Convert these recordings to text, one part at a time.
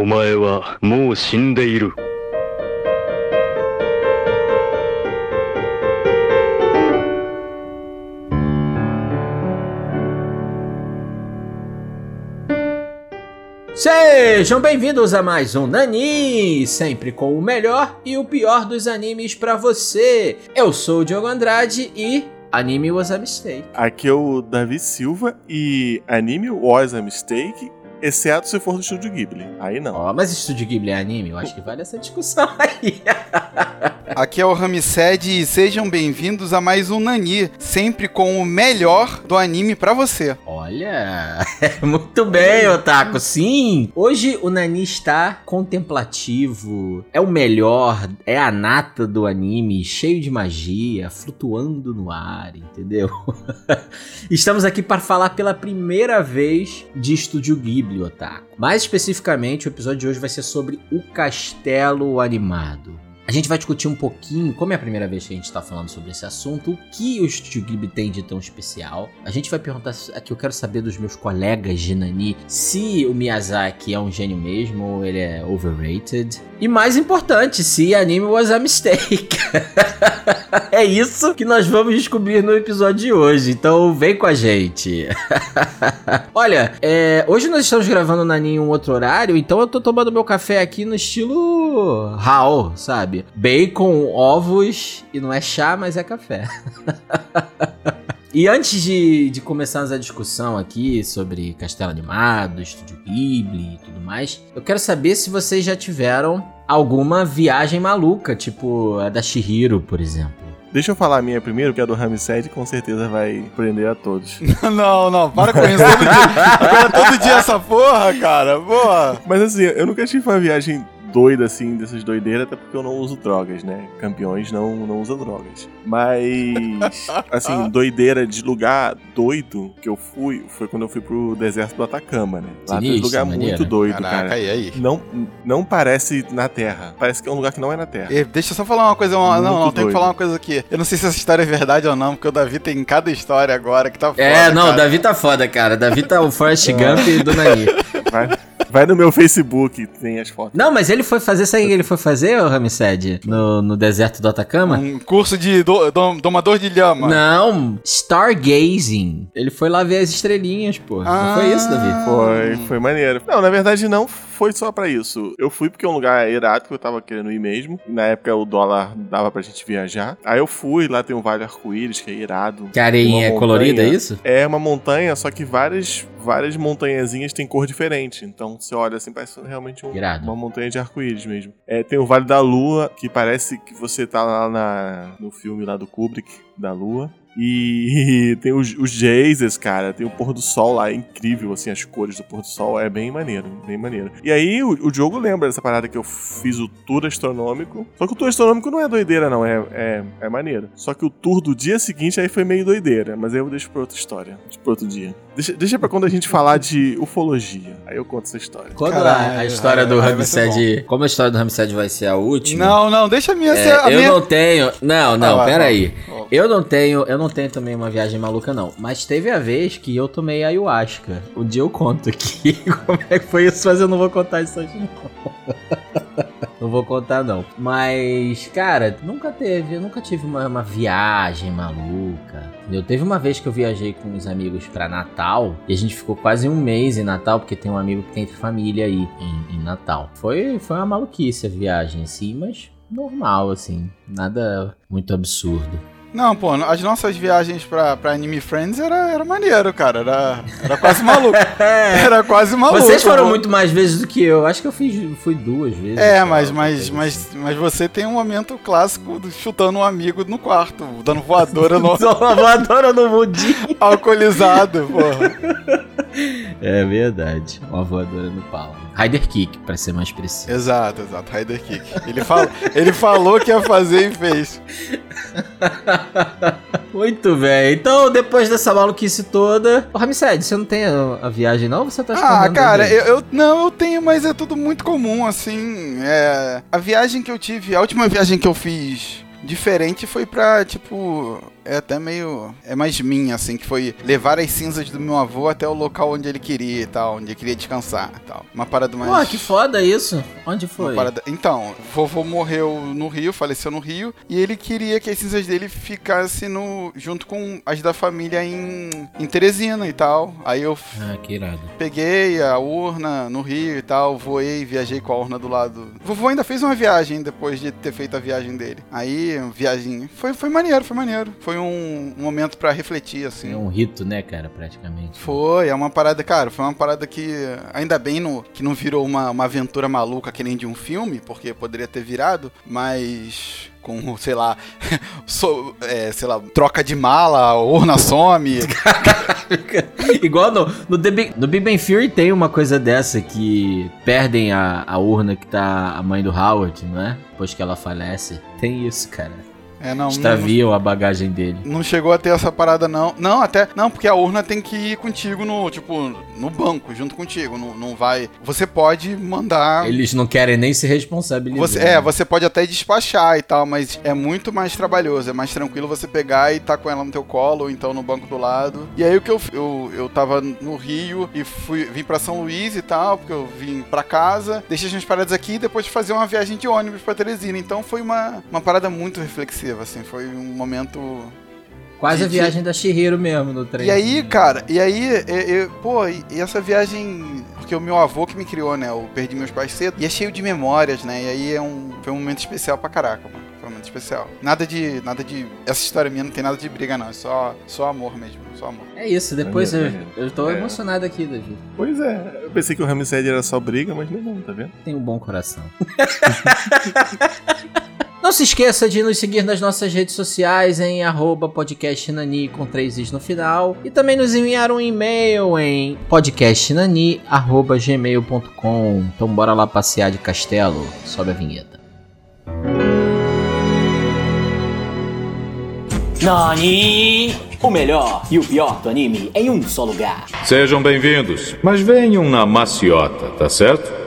お前はもう死んでいる。Sejam bem-vindos a mais um Nani, sempre com o melhor e o pior dos animes pra você. Eu sou o Diogo Andrade e Anime was a mistake. Aqui é o Davi Silva e anime was a mistake, exceto se for do estúdio Ghibli. Aí não. Ó, mas Estúdio Ghibli é anime? Eu acho que vale essa discussão aí. Aqui é o Ramsed e sejam bem-vindos a mais um Nani, sempre com o melhor do anime pra você. Olha, muito bem, Otaku, sim! Hoje o Nani está contemplativo, é o melhor, é a nata do anime, cheio de magia, flutuando no ar, entendeu? Estamos aqui para falar pela primeira vez de Estúdio Ghibli, Otaku. Mais especificamente, o episódio de hoje vai ser sobre o Castelo Animado. A gente vai discutir um pouquinho, como é a primeira vez que a gente está falando sobre esse assunto, o que o Studio Ghibli tem de tão especial. A gente vai perguntar aqui, eu quero saber dos meus colegas de Nani, se o Miyazaki é um gênio mesmo ou ele é overrated. E mais importante, se anime was a mistake. é isso que nós vamos descobrir no episódio de hoje, então vem com a gente. Olha, é, hoje nós estamos gravando na em um outro horário, então eu tô tomando meu café aqui no estilo Raul, sabe? Bacon, ovos e não é chá, mas é café. E antes de, de começarmos a discussão aqui sobre Castelo Animado, Estúdio Ghibli e tudo mais, eu quero saber se vocês já tiveram alguma viagem maluca, tipo a da Shihiro, por exemplo. Deixa eu falar a minha primeiro, que é a do Ramsed, com certeza vai prender a todos. não, não, para com isso todo dia. Agora todo dia essa porra, cara, porra. Mas assim, eu nunca tive uma viagem doida assim, dessas doideiras, até porque eu não uso drogas, né? Campeões não, não usam drogas. Mas, assim, doideira de lugar doido que eu fui, foi quando eu fui pro deserto do Atacama, né? Lá tem um Sinistro, lugar maneiro. muito doido, Caraca, cara. aí, aí. Não, não parece na Terra. Parece que é um lugar que não é na Terra. Eh, Deixa eu só falar uma coisa, uma- Muito não, não, tem que doido. falar uma coisa aqui. Eu não sei se essa história é verdade ou não, porque o Davi tem cada história agora que tá foda, É, não, o. Davi tá foda, cara. Davi tá o Forrest Gump e do Nani. Vai, vai no meu Facebook, tem as fotos. Não, mas ele foi fazer, sabe o que ele foi fazer, ô Ramsed? No, no deserto do Atacama? Um curso de do- do- domador de lhama. Não, Stargazing. Ele foi lá ver as estrelinhas, pô. Não foi isso, Davi? Foi, foi maneiro. Não, na verdade não foi só pra isso. Eu fui porque é um lugar irado que eu tava querendo ir mesmo. Na época o dólar dava pra gente viajar. Aí eu fui, lá tem um Vale Arco-Íris, que é irado. Que a areinha é colorida, é isso? É uma montanha, só que várias, várias montanhazinhas têm cor diferente. Então você olha assim, parece realmente um- uma montanha de arco-íris mesmo. É, tem o Vale da Lua, que parece que você tá lá na, no filme lá do Kubrick, da Lua. E tem os, os geysers, cara. Tem o pôr do sol lá, é incrível, assim, as cores do pôr do sol. É bem maneiro, bem maneiro. E aí o, o jogo lembra dessa parada que eu fiz o tour astronômico. Só que o tour astronômico não é doideira, não. É, é, é maneiro. Só que o tour do dia seguinte aí foi meio doideira. Mas aí eu deixo pra outra história. Deixa pra outro dia. Deixa, deixa pra quando a gente falar de ufologia. Aí eu conto essa história. Quando Caralho, a, a história do Ramsed. Como a história do Ramsed vai ser a última. Não, não, deixa a minha é, ser a eu minha... não tenho. Não, não, Ah, vai, pera vai. aí. Ó. Eu não tenho, eu não tenho também uma viagem maluca, não. Mas teve a vez que eu tomei ayahuasca. Um dia eu conto aqui como é que foi isso, mas eu não vou contar isso hoje, não. Não vou contar, não. Mas, cara, nunca teve, eu nunca tive uma, uma viagem maluca. Eu teve uma vez que eu viajei com uns amigos pra Natal e a gente ficou quase um mês em Natal, porque tem um amigo que tem família aí em, em Natal. Foi, foi uma maluquice a viagem, assim, mas normal, assim. Nada muito absurdo. Não, pô, as nossas viagens pra, pra Anime Friends era, era maneiro, cara. Era, era quase maluco. Era quase maluco. Vocês foram pô. muito mais vezes do que eu. Acho que eu fiz, fui duas vezes. É, só, mas, mas, mas, assim. mas você tem um momento clássico do chutando um amigo no quarto, dando voadora no voadora no mundinho. alcoolizado, porra. É verdade. Uma voadora no pau. Rider Kick, pra ser mais preciso. Exato, exato, Rider Kick. Ele, fala, ele falou que ia fazer e fez. Muito bem. Então, depois dessa maluquice toda. Ô, Ramsed, você não tem a, a viagem, não? Você tá Ah, cara, eu, eu- não, eu tenho, mas é tudo muito comum, assim. É, a viagem que eu tive, a última viagem que eu fiz diferente foi pra, tipo, é até meio. É mais minha, assim, que foi levar as cinzas do meu avô até o local onde ele queria e tal, onde ele queria descansar e tal. Uma parada mais. Pô, que foda isso. Onde foi? parada- Então, vovô morreu no Rio, faleceu no Rio, e ele queria que as cinzas dele ficassem no, junto com as da família em, em Teresina e tal. Aí eu Ah, que irado. peguei a urna no Rio e tal, voei, viajei com a urna do lado. Vovô ainda fez uma viagem depois de ter feito a viagem dele. Aí, viagem. Foi, foi maneiro, foi maneiro. Foi um, um momento pra refletir, assim. É um rito, né, cara, praticamente. Foi, é uma parada, cara, foi uma parada que ainda bem no, que não virou uma, uma aventura maluca que nem de um filme, porque poderia ter virado, mas com, sei lá, so- é, sei lá, troca de mala, urna some. Igual no, no, The Big, no Big Bang Theory tem uma coisa dessa que perdem a, a urna que tá a mãe do Howard, não é? Depois que ela falece. Tem isso, cara. É, não, não, Extraviam a bagagem dele. não chegou a ter essa parada, não. Não, até. Não, porque a urna tem que ir contigo no, tipo, no banco, junto contigo. Não, não vai. Você pode mandar. Eles não querem nem se responsabilizar. Você, é, você pode até despachar e tal, mas é muito mais trabalhoso, é mais tranquilo você pegar e tá com ela no teu colo, ou então no banco do lado. E aí o que eu eu, eu tava no Rio e fui vim pra São Luís e tal, porque eu vim pra casa, deixei as minhas paradas aqui e depois fazer uma viagem de ônibus pra Teresina. Então foi uma, uma parada muito reflexiva, assim, foi um momento Quase a de- viagem da Shihiro mesmo no trem. e aí, cara, e aí, e- e- pô, e essa viagem. Porque o meu avô que me criou, né? Eu perdi meus pais cedo. E é cheio de memórias, né? E aí é um, foi um momento especial pra caraca, mano. Foi um momento especial. Nada de. Nada de. Essa história minha não tem nada de briga, não. É só, só amor mesmo. Só amor. É isso, depois eu, Maneiro, eu tô É. emocionado aqui, Davi. Pois é, eu pensei que o Ramsed era só briga, mas é não, tá vendo? Tem um bom coração. Não se esqueça de nos seguir nas nossas redes sociais em arroba podcastnani com três is no final. E também nos enviar um e-mail em podcastnani.gmail.com. Então bora lá passear de castelo. Sobe a vinheta. Nani! O melhor e o pior do anime em um só lugar. Sejam bem-vindos, mas venham na maciota, tá certo?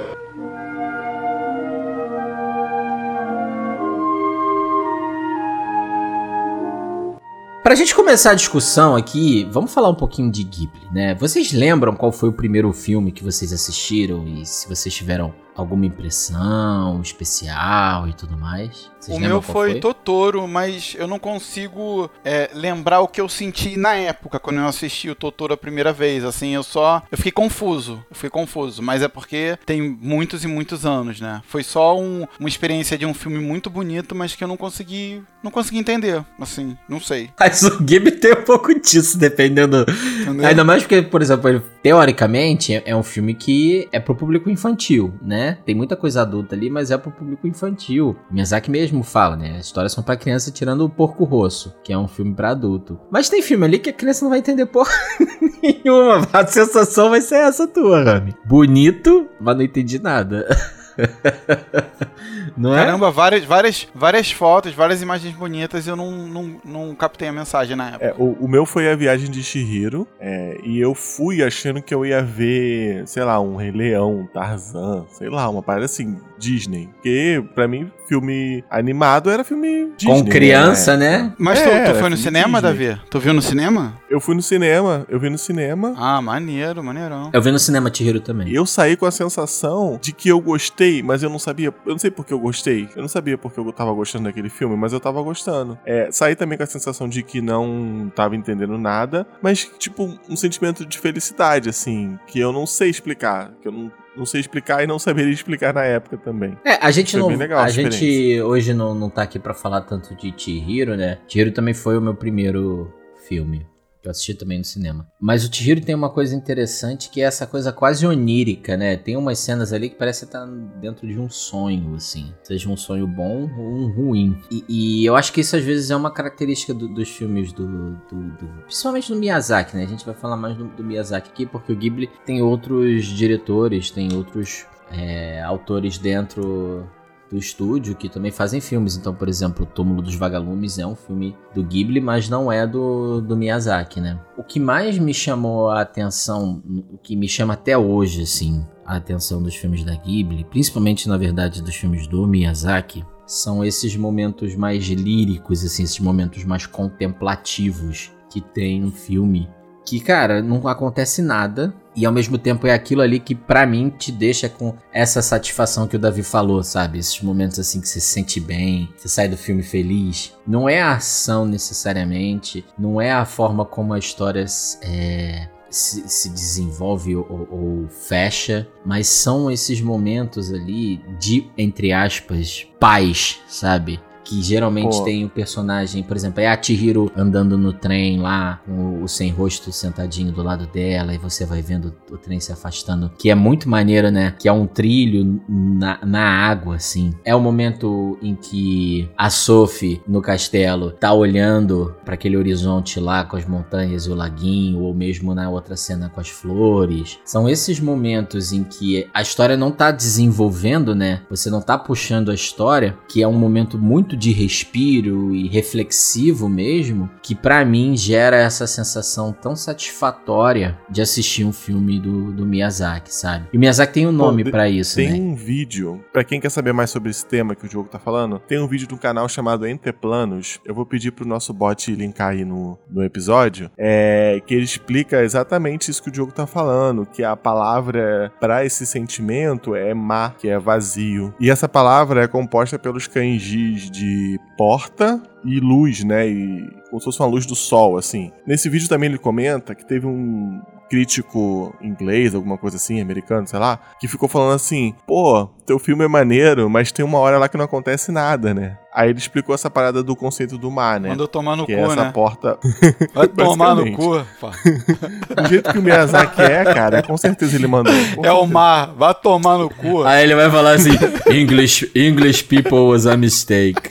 Pra gente começar a discussão aqui, vamos falar um pouquinho de Ghibli, né? Vocês lembram qual foi o primeiro filme que vocês assistiram e se vocês tiveram alguma impressão especial e tudo mais? Vocês o meu qual foi, Totoro, mas eu não consigo é, lembrar o que eu senti na época, quando eu assisti o Totoro a primeira vez. Assim, eu só. Eu fiquei confuso. Eu fiquei confuso. Mas é porque tem muitos e muitos anos, né? Foi só um- uma experiência de um filme muito bonito, mas que eu não consegui. Não consegui entender. Assim, não sei. Mas o Ghibli tem um pouco disso, dependendo. Entendeu? Ainda mais porque, por exemplo, ele, teoricamente é- é um filme que é pro público infantil, né? Tem muita coisa adulta ali, mas é pro público infantil. Miyazaki mesmo fala, né? As histórias são pra criança tirando o Porco Rosso, que é um filme pra adulto. Mas tem filme ali que a criança não vai entender porra nenhuma. A sensação vai ser essa tua, Rami. Bonito, mas não entendi nada. não é? Caramba, várias, várias, várias fotos, várias imagens bonitas e eu não, não, não captei a mensagem na época. É, o, o meu foi a viagem de Shihiro, é, e eu fui achando que eu ia ver, sei lá, um Rei Leão, um Tarzan, sei lá, uma parada assim, Disney. Porque, pra mim, filme animado era filme Disney. Com criança, né? né? Mas É, tu, tu era foi no cinema, Disney. Davi? Tu viu no cinema? Eu fui no cinema, eu vi no cinema. Ah, maneiro, maneirão. Eu vi no cinema Chihiro também. Eu saí com a sensação de que eu gostei, mas eu não sabia. Eu não sei por que eu gostei. Eu não sabia porque eu tava gostando daquele filme, mas eu tava gostando. É, saí também com a sensação de que não tava entendendo nada, mas, tipo, um sentimento de felicidade, assim, que eu não sei explicar. Que eu não, não sei explicar e não saberia explicar na época também. É, a gente Foi não. legal a a gente hoje não, não tá aqui pra falar tanto de Chihiro, né? Chihiro também foi o meu primeiro filme. Eu assisti também no cinema. Mas o Chihiro tem uma coisa interessante que é essa coisa quase onírica, né? Tem umas cenas ali que parece estar dentro de um sonho, assim. Seja um sonho bom ou um ruim. E, e eu acho que isso às vezes é uma característica do- dos filmes do, do- do- Principalmente do Miyazaki, né? A gente vai falar mais do, do Miyazaki aqui, porque o Ghibli tem outros diretores, tem outros é, autores dentro do estúdio que também fazem filmes. Então, por exemplo, O Túmulo dos Vagalumes é um filme do Ghibli, mas não é do, do Miyazaki, né? O que mais me chamou a atenção, o que me chama até hoje, assim, a atenção dos filmes da Ghibli, principalmente, na verdade, dos filmes do Miyazaki, são esses momentos mais líricos, assim, esses momentos mais contemplativos que tem um filme. Que, cara, não acontece nada, e ao mesmo tempo é aquilo ali que para mim te deixa com essa satisfação que o Davi falou, sabe? Esses momentos assim que você se sente bem, você sai do filme feliz. Não é a ação necessariamente, não é a forma como a história é, se, se, desenvolve ou, ou, fecha, mas são esses momentos ali de, entre aspas, paz, sabe? Que geralmente Pô. tem o um personagem, por exemplo, é a Chihiro andando no trem lá, com o sem rosto sentadinho do lado dela, e você vai vendo o trem se afastando, que é muito maneiro, né? Que é um trilho na, na água, assim. É o momento em que a Sophie, no castelo, tá olhando para aquele horizonte lá com as montanhas e o laguinho, ou mesmo na outra cena com as flores. São esses momentos em que a história não tá desenvolvendo, né? Você não tá puxando a história, que é um momento muito muito de respiro e reflexivo mesmo, que para mim gera essa sensação tão satisfatória de assistir um filme do, do Miyazaki, sabe? E o Miyazaki tem um nome para isso, tem né? um vídeo, para quem quer saber mais sobre esse tema que o jogo tá falando, tem um vídeo de um canal chamado Entre Planos. Eu vou pedir pro nosso bot linkar aí no, no episódio, é, que ele explica exatamente isso que o jogo tá falando, que a palavra para esse sentimento é ma, que é vazio. E essa palavra é composta pelos kanjis de de porta e luz, né? E como se fosse uma luz do sol, assim. Nesse vídeo também ele comenta que teve um crítico inglês, alguma coisa assim, americano, sei lá, que ficou falando assim: pô, teu filme é maneiro, mas tem uma hora lá que não acontece nada, né? Aí ele explicou essa parada do conceito do mar, né? Mandou tomar no que cu, é essa né? porta. Vai tomar no cu. do jeito que o Miyazaki é, cara, com certeza ele mandou. É o mar, vai tomar no cu. Aí ele vai falar assim: English, English people was a mistake.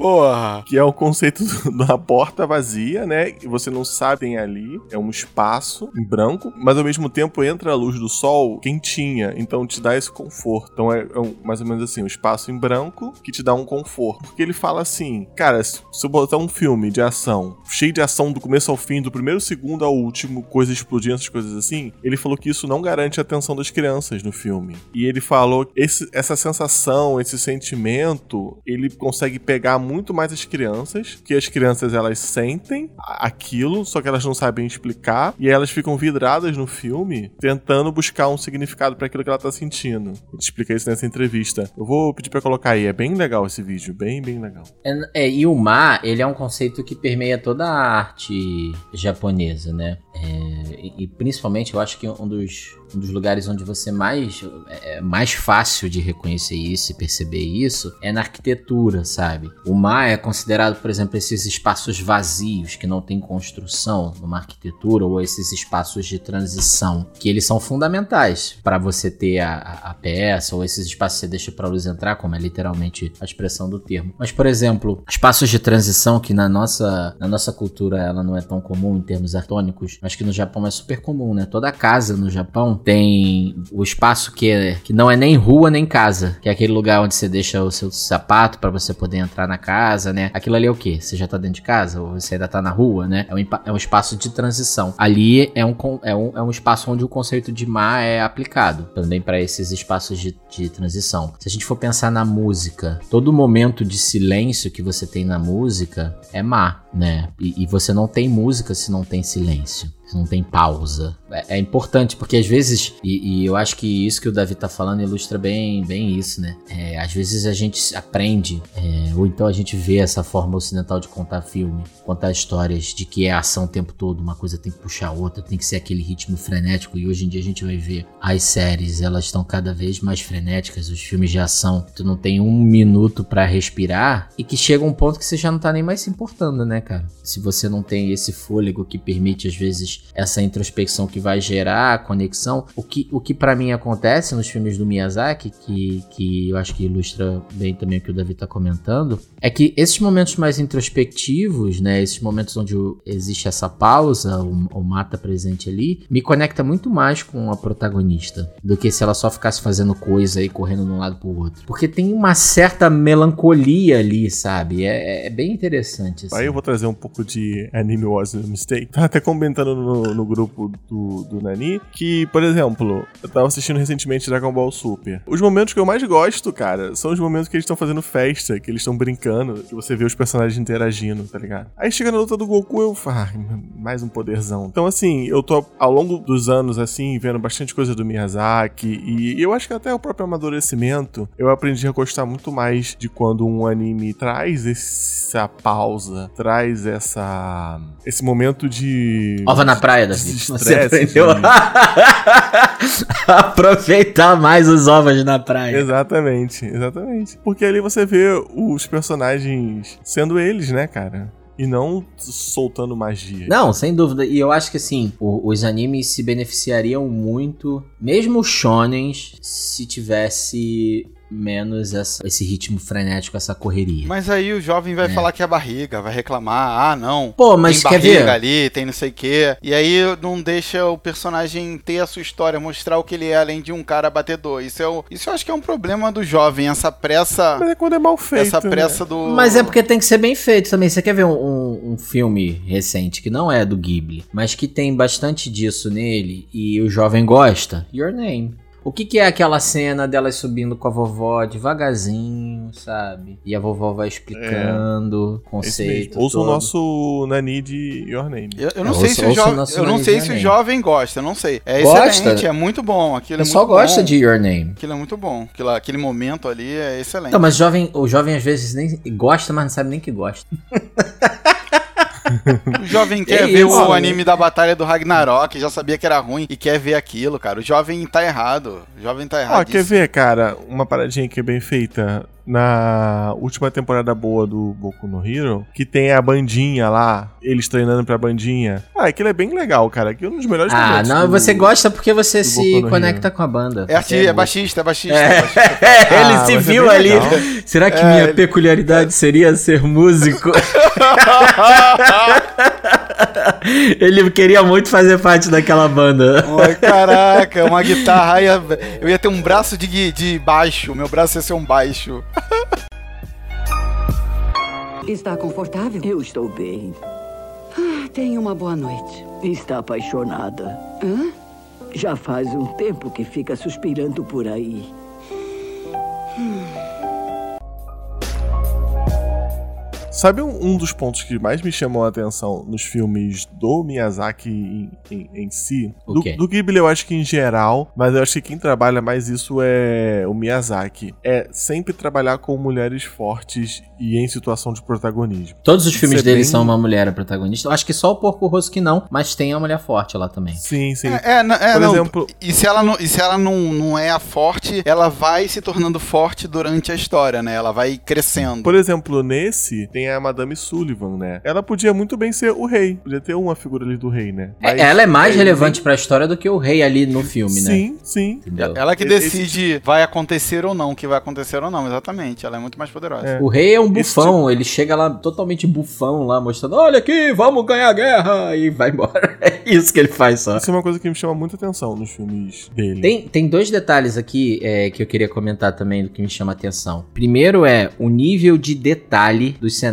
Porra! Que é o conceito da porta vazia, né? E você não sabe tem ali. É um espaço em branco, mas ao mesmo tempo entra a luz do sol quentinha. Então te dá esse conforto. Então é, é um, mais ou menos assim, um espaço em branco que te dá um conforto. Porque ele fala assim, cara, se eu botar um filme de ação, cheio de ação do começo ao fim, do primeiro segundo ao último, coisas explodindo, essas coisas assim, ele falou que isso não garante a atenção das crianças no filme. E ele falou esse, essa sensação, esse sentimento, ele consegue pegar muito mais as crianças, que as crianças elas sentem aquilo, só que elas não sabem explicar, e elas ficam vidradas no filme, tentando buscar um significado para aquilo que ela tá sentindo. Explica isso nessa entrevista. Eu vou pedir para colocar aí, é bem legal esse vídeo, bem, bem legal. É, é, e o mar, ele é um conceito que permeia toda a arte japonesa, né? É, e, e, principalmente eu acho que um dos, um dos lugares onde você mais é, é mais fácil de reconhecer isso e perceber isso é na arquitetura, sabe? O mar é considerado, por exemplo, esses espaços vazios que não tem construção numa arquitetura ou esses espaços de transição que eles são fundamentais para você ter a, a, peça ou esses espaços que você deixa para luz entrar, como é literalmente a expressão do termo. Mas, por exemplo, espaços de transição que na nossa, na nossa cultura ela não é tão comum em termos artônicos, mas que no Japão é super comum, né? Toda casa no Japão tem o espaço que, é, que não é nem rua nem casa, que é aquele lugar onde você deixa o seu sapato para você poder entrar na casa, né? Aquilo ali é o quê? Você já tá dentro de casa ou você ainda tá na rua, né? É um, é um espaço de transição. Ali é um, é, um, é um espaço onde o conceito de mar é aplicado também para esses espaços de, de transição. Se a gente for pensar na música, todo momento de silêncio que você tem na música é mar, né? E, e você não tem música se não tem silêncio não tem pausa. É, é importante, porque às vezes, e, e, eu acho que isso que o Davi tá falando ilustra bem, bem isso, né? É, às vezes a gente aprende, é, ou então a gente vê essa forma ocidental de contar filme, contar histórias de que é ação o tempo todo, uma coisa tem que puxar a outra, tem que ser aquele ritmo frenético, e hoje em dia a gente vai ver as séries, elas estão cada vez mais frenéticas, os filmes de ação, tu não tem um minuto para respirar, e que chega um ponto que você já não tá nem mais se importando, né, cara? Se você não tem esse fôlego que permite, às vezes, essa introspecção que vai gerar a conexão. O que, o que para mim acontece nos filmes do Miyazaki, que, que eu acho que ilustra bem também o que o Davi tá comentando, é que esses momentos mais introspectivos, né, esses momentos onde existe essa pausa, o, mata presente ali, me conecta muito mais com a protagonista do que se ela só ficasse fazendo coisa e correndo de um lado pro outro. Porque tem uma certa melancolia ali, sabe? É, é bem interessante. Assim. Aí eu vou trazer um pouco de Anime Was a Mistake. Tava até comentando no, no grupo do, do Nani que, por exemplo, eu tava assistindo recentemente Dragon Ball Super. Os momentos que eu mais gosto, cara, são os momentos que eles estão fazendo festa, que eles estão brincando, que você vê os personagens interagindo, tá ligado? Aí chega na luta do Goku, eu falo, ah, mais um poderzão. Então, assim, eu tô ao longo dos anos, assim, vendo bastante coisa do Miyazaki, e eu acho que até o próprio amadurecimento, eu aprendi a gostar muito mais de quando um anime traz essa pausa, traz essa. esse momento de. Ova na praia, Davi. Você aprendeu de- a aproveitar mais os ovos na praia. Exatamente, exatamente. Porque ali você vê os personagens sendo eles, né, cara? E não soltando magia. Não, sem dúvida. E eu acho que assim, o- os animes se beneficiariam muito, mesmo os shonens, se tivesse menos essa- esse ritmo frenético, essa correria. Mas aí o jovem vai É. falar que é barriga, vai reclamar, ah, não. Pô, mas tem quer barriga ver? ali, tem não sei o quê. E aí não deixa o personagem ter a sua história, mostrar o que ele é, além de um cara batedor. Isso, é o, isso eu acho que é um problema do jovem, essa pressa. Mas é quando é mal feito. essa né? pressa do. Mas é porque tem que ser bem feito também. Você quer ver um, um- um filme recente que não é do Ghibli, mas que tem bastante disso nele e o jovem gosta? Your Name. O que, que é aquela cena delas subindo com a vovó devagarzinho, sabe? E a vovó vai explicando o Esse conceito. Ouça o todo. nosso Nani de Your Name. Eu, eu não É, sei ouça- se o ouça o nosso Eu não sei se o jovem gosta, eu não sei. É Gosta? excelente, é muito bom. O Aquilo é muito gosta bom. de Your Name. Aquilo é muito bom. Aquilo, aquele momento ali é excelente. Não, mas jovem, o jovem às vezes nem gosta, mas não sabe nem que gosta. O jovem quer É ver isso, o né? anime da Batalha do Ragnarok, já sabia que era ruim e quer ver aquilo, cara. O jovem tá errado. O jovem tá errado. Ó, quer ver, cara, uma paradinha que é bem feita na última temporada boa do Boku no Hero, que tem a bandinha lá, eles treinando pra bandinha. Ah, aquilo é bem legal, cara. Aquilo é um dos melhores Ah, não, do- você gosta porque você se conecta com a banda. É, arti- é músico. baixista, é baixista. É, É baixista. ele Ah, se é viu ali. legal. Será que É, minha ele- peculiaridade seria ser músico? ele queria muito fazer parte daquela banda. Ai, caraca, uma guitarra. ia- Eu ia ter um braço de, de baixo. Meu braço ia ser um baixo. Está confortável? Eu estou bem. Ah, tenha uma boa noite. Está apaixonada. Hã? Já faz um tempo que fica suspirando por aí. Sabe um, um dos pontos que mais me chamou a atenção nos filmes do Miyazaki em, em- em si? O Do, quê? do Ghibli eu acho que em geral, mas eu acho que quem trabalha mais isso é o Miyazaki. É sempre trabalhar com mulheres fortes e em situação de protagonismo. Todos os filmes é dele bem- são uma mulher a protagonista. Eu acho que só o Porco Rosso que não, mas tem a mulher forte lá também. Sim, sim. É, é, é, Por não, exemplo- E se ela, não, e se ela não, não é a forte, ela vai se tornando forte durante a história, né? Ela vai crescendo. Por exemplo, nesse tem a Madame Sullivan, né? Ela podia muito bem ser o rei. Podia ter uma figura ali do rei, né? É, Mas ela é mais ele- relevante pra história do que o rei ali no filme, né? Sim, sim. Entendeu? Ela que Esse- decide vai acontecer ou não, o que vai acontecer ou não, exatamente. Ela é muito mais poderosa. É. O rei é um Esse bufão, ele chega lá totalmente bufão lá, mostrando, olha aqui, vamos ganhar a guerra, e vai embora. É isso que ele faz só. Isso é uma coisa que me chama muita atenção nos filmes dele. Tem, tem dois detalhes aqui é, que eu queria comentar também do que me chama a atenção. Primeiro é o nível de detalhe dos cenários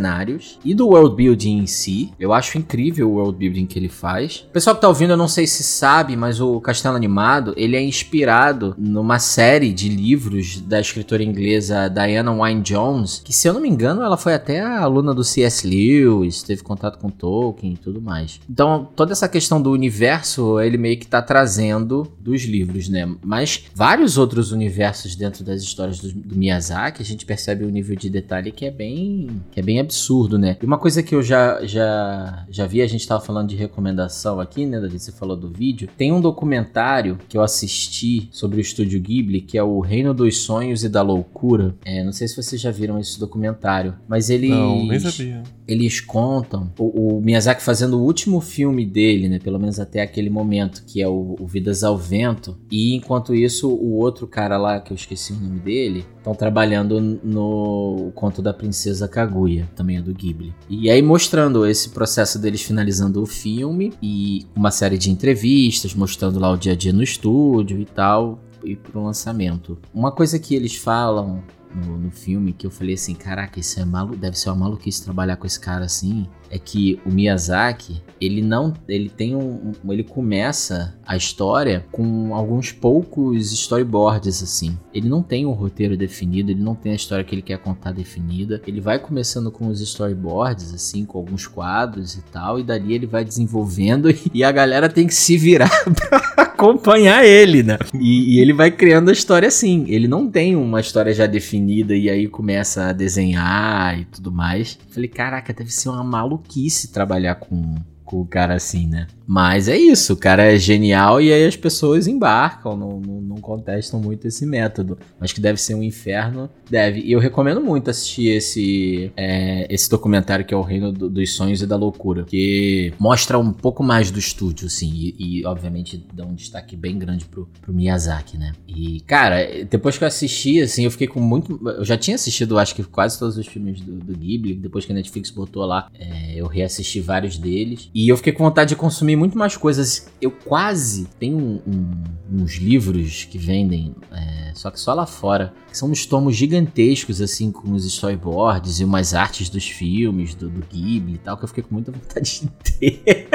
e do world building em si. Eu acho incrível o world building que ele faz. O pessoal que tá ouvindo, eu não sei se sabe, mas o Castelo Animado, ele é inspirado numa série de livros da escritora inglesa Diana Wynne Jones, que se eu não me engano, ela foi até aluna do C.S. Lewis, teve contato com Tolkien e tudo mais. Então, toda essa questão do universo, ele meio que tá trazendo dos livros, né? Mas vários outros universos dentro das histórias do, do Miyazaki, a gente percebe o nível de detalhe que é bem, que é bem absurdo, né? E uma coisa que eu já, já, já vi, a gente tava falando de recomendação aqui, né, Davi? Você falou do vídeo. Tem um documentário que eu assisti sobre o estúdio Ghibli, que é o Reino dos Sonhos e da Loucura. É, não sei se vocês já viram esse documentário, mas eles. Não, nem sabia. Eles contam o, o Miyazaki fazendo o último filme dele, né? Pelo menos até aquele momento, que é o, o Vidas ao Vento. E enquanto isso, o outro cara lá, que eu esqueci o nome dele, estão trabalhando no conto da Princesa Kaguya, também é do Ghibli. E aí mostrando esse processo deles finalizando o filme e uma série de entrevistas, mostrando lá o dia a dia no estúdio e tal, e pro lançamento. Uma coisa que eles falam no, no filme que eu falei assim, caraca, isso é malu deve ser uma maluquice trabalhar com esse cara assim, é que o Miyazaki, ele não, ele tem um, um, ele começa a história com alguns poucos storyboards assim. Ele não tem um roteiro definido, ele não tem a história que ele quer contar definida. Ele vai começando com os storyboards assim, com alguns quadros e tal, e dali ele vai desenvolvendo e a galera tem que se virar pra acompanhar ele, né? E, e ele vai criando a história assim. Ele não tem uma história já definida e aí começa a desenhar e tudo mais. Falei, caraca, deve ser uma maluquice trabalhar com, com o cara assim, né? Mas é isso, o cara é genial e aí as pessoas embarcam, não, não, não, contestam muito esse método. Mas que deve ser um inferno, deve. E eu recomendo muito assistir esse, é, esse documentário que é O Reino do, dos Sonhos e da Loucura, que mostra um pouco mais do estúdio, assim, e, e, obviamente dá um destaque bem grande pro, pro Miyazaki, né? E, cara, depois que eu assisti, assim, eu fiquei com muito. Eu já tinha assistido, acho que quase todos os filmes do, do Ghibli, depois que a Netflix botou lá, é, eu reassisti vários deles. E eu fiquei com vontade de consumir muito mais coisas. Eu quase tenho um, um, uns livros que vendem, é, só que só lá fora, são uns tomos gigantescos, assim, com os storyboards e umas artes dos filmes, do, do Ghibli e tal, que eu fiquei com muita vontade de ter.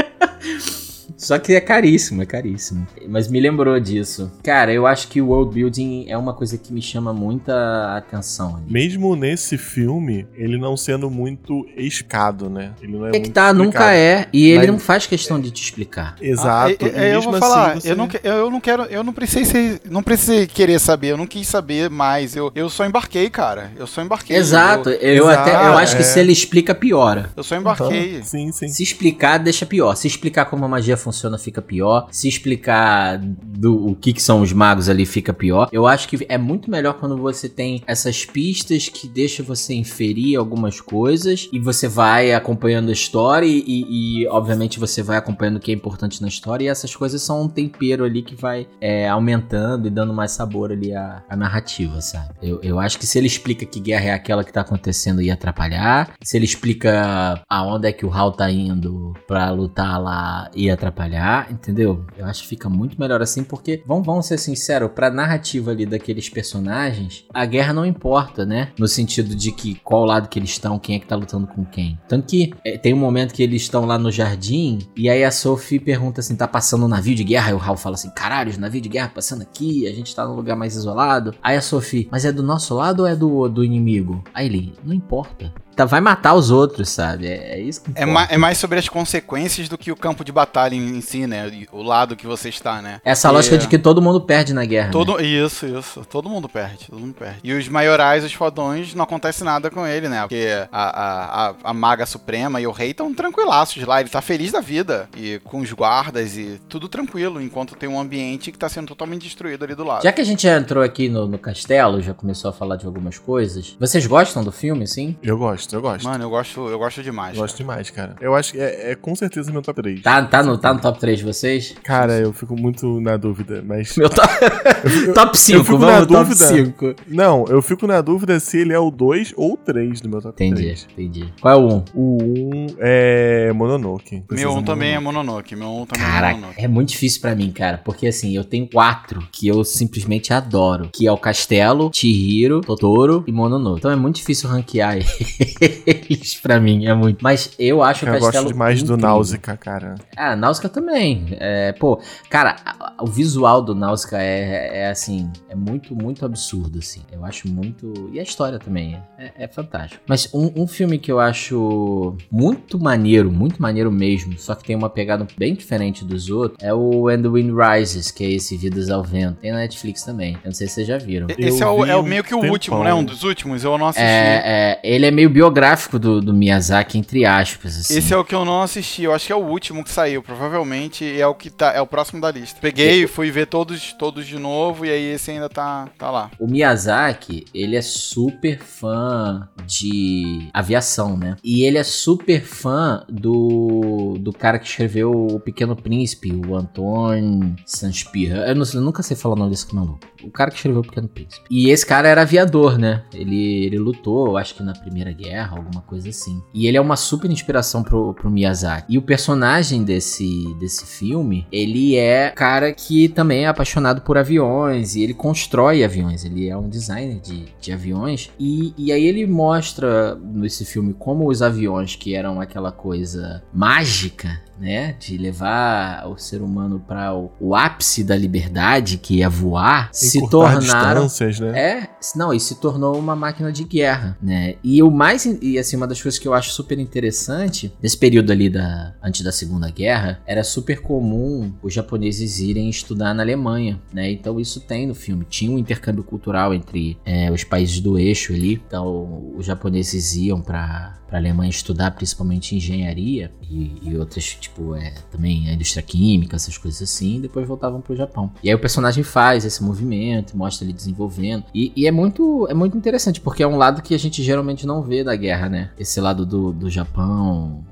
Só que é caríssimo, é caríssimo. Mas me lembrou disso. Cara, eu acho que o world building é uma coisa que me chama muita atenção. Ali. Mesmo nesse filme, ele não sendo muito escado, né? Ele não é, é que tá, explicado. nunca é. E ele Mas... não faz questão de te explicar. Exato. Ah, é, é, eu vou falar, assim, você... eu, não, eu não quero, eu não precisei, não precisei querer saber, eu não quis saber mais. Eu, eu só embarquei, cara. Eu só embarquei. Exato. Eu, eu Exato, até eu acho que se ele explica, piora. Eu só embarquei. Uhum. Sim, sim. Se explicar, deixa pior. Se explicar como a magia funciona funciona fica pior. Se explicar do o que, que são os magos ali fica pior. Eu acho que é muito melhor quando você tem essas pistas que deixa você inferir algumas coisas e você vai acompanhando a história e, e, obviamente você vai acompanhando o que é importante na história e essas coisas são um tempero ali que vai é, aumentando e dando mais sabor ali à, à narrativa, sabe? Eu, eu acho que se ele explica que guerra é aquela que tá acontecendo ia atrapalhar, se ele explica aonde é que o Hal tá indo pra lutar lá ia atrapalhar atrapalhar, entendeu? Eu acho que fica muito melhor assim, porque, vamos, vamos ser sinceros, pra narrativa ali daqueles personagens, a guerra não importa, né? No sentido de que qual lado que eles estão, quem é que tá lutando com quem. Tanto que é, tem um momento que eles estão lá no jardim, e aí a Sophie pergunta assim: tá passando um navio de guerra? Aí o Hal fala assim: caralho, navio de guerra passando aqui, a gente tá num lugar mais isolado. Aí a Sophie, mas é do nosso lado ou é do, do inimigo? Aí ele, não importa tá, vai matar os outros, sabe? É, é isso que é, ma é, mais sobre as consequências do que o campo de batalha em, em si, né? O lado que você está, né? Essa e, lógica de que todo mundo perde na guerra. Todo, né? Isso, isso. Todo mundo perde, todo mundo perde. E os maiorais, os fodões, não acontece nada com ele, né? Porque a, a, a, a maga suprema e o rei estão tranquilaços lá. Ele tá feliz da vida. E com os guardas e tudo tranquilo, enquanto tem um ambiente que tá sendo totalmente destruído ali do lado. Já que a gente já entrou aqui no, no castelo, já começou a falar de algumas coisas, vocês gostam do filme, sim? Eu gosto gosto, eu gosto. Mano, eu gosto, eu gosto demais. Gosto cara. demais, cara. Eu acho que é, é, com certeza meu top 3. Tá, tá, no, tá no top 3 de vocês? Cara, eu fico muito na dúvida, mas. Meu top, top 5, vamos na top 5. Não, eu fico na dúvida se ele é o 2 ou o 3 do meu top entendi, 3. Entendi, entendi. Qual é o 1? Um? O 1 um é Mononoke. Meu 1 um também é Mononoke. Meu 1 um também Caraca, é Mononoke. É muito difícil pra mim, cara, porque assim, eu tenho quatro que eu simplesmente adoro, que é o Castelo, Chihiro, Totoro e Mononoke. Então é muito difícil ranquear eles pra mim é muito. Mas eu acho eu o Castelo. Eu gosto demais incrível. do Náusica, cara. Ah, Náusica também. É, pô, cara, o visual do Náusica é, é, assim, é muito, muito absurdo, assim. Eu acho muito. E a história também é, é fantástico. Mas um, um, filme que eu acho muito maneiro, muito maneiro mesmo, só que tem uma pegada bem diferente dos outros, é o And the Wind Rises, que é esse Vidas ao Vento. Tem na Netflix também. Eu não sei se vocês já viram. Esse é, o, é meio que o último, né? Um dos últimos, eu não assisti. É, é, ele é meio biográfico do, do Miyazaki, entre aspas. Assim. Esse é o que eu não assisti, eu acho que é o último que saiu, provavelmente, é o que tá, é o próximo da lista. Peguei, fui ver todos, todos de novo, e aí esse ainda tá, tá lá. O Miyazaki, ele é super fã de aviação, né? E ele é super fã do, do cara que escreveu O Pequeno Príncipe, o Antoine Saint-Pierre. Eu, não sei- eu nunca sei falar o nome desse maluco. O cara que escreveu O Pequeno Príncipe. E esse cara era aviador, né? Ele, ele lutou, eu acho que na Primeira Guerra, alguma coisa assim. E ele é uma super inspiração pro, pro Miyazaki. E o personagem desse, desse filme, ele é cara que também é apaixonado por aviões e ele constrói aviões. Ele é um designer de, de aviões. E, e aí ele mostra nesse filme como os aviões, que eram aquela coisa mágica, né, de levar o ser humano para o, o ápice da liberdade, que é voar, se Encurtar tornaram né? é, não, e se tornou uma máquina de guerra, né? E o mais, e assim, uma das coisas que eu acho super interessante, nesse período ali da, antes da Segunda Guerra, era super comum os japoneses irem estudar na Alemanha, né? Então isso tem no filme. Tinha um intercâmbio cultural entre é, os países do eixo ali, então os japoneses iam pra para Alemanha estudar principalmente engenharia e, e outras, tipo, é, também a indústria química, essas coisas assim, e depois voltavam pro Japão. E aí o personagem faz esse movimento, mostra ele desenvolvendo. E, e é muito é muito interessante, porque é um lado que a gente geralmente não vê da guerra, né? Esse lado do, do Japão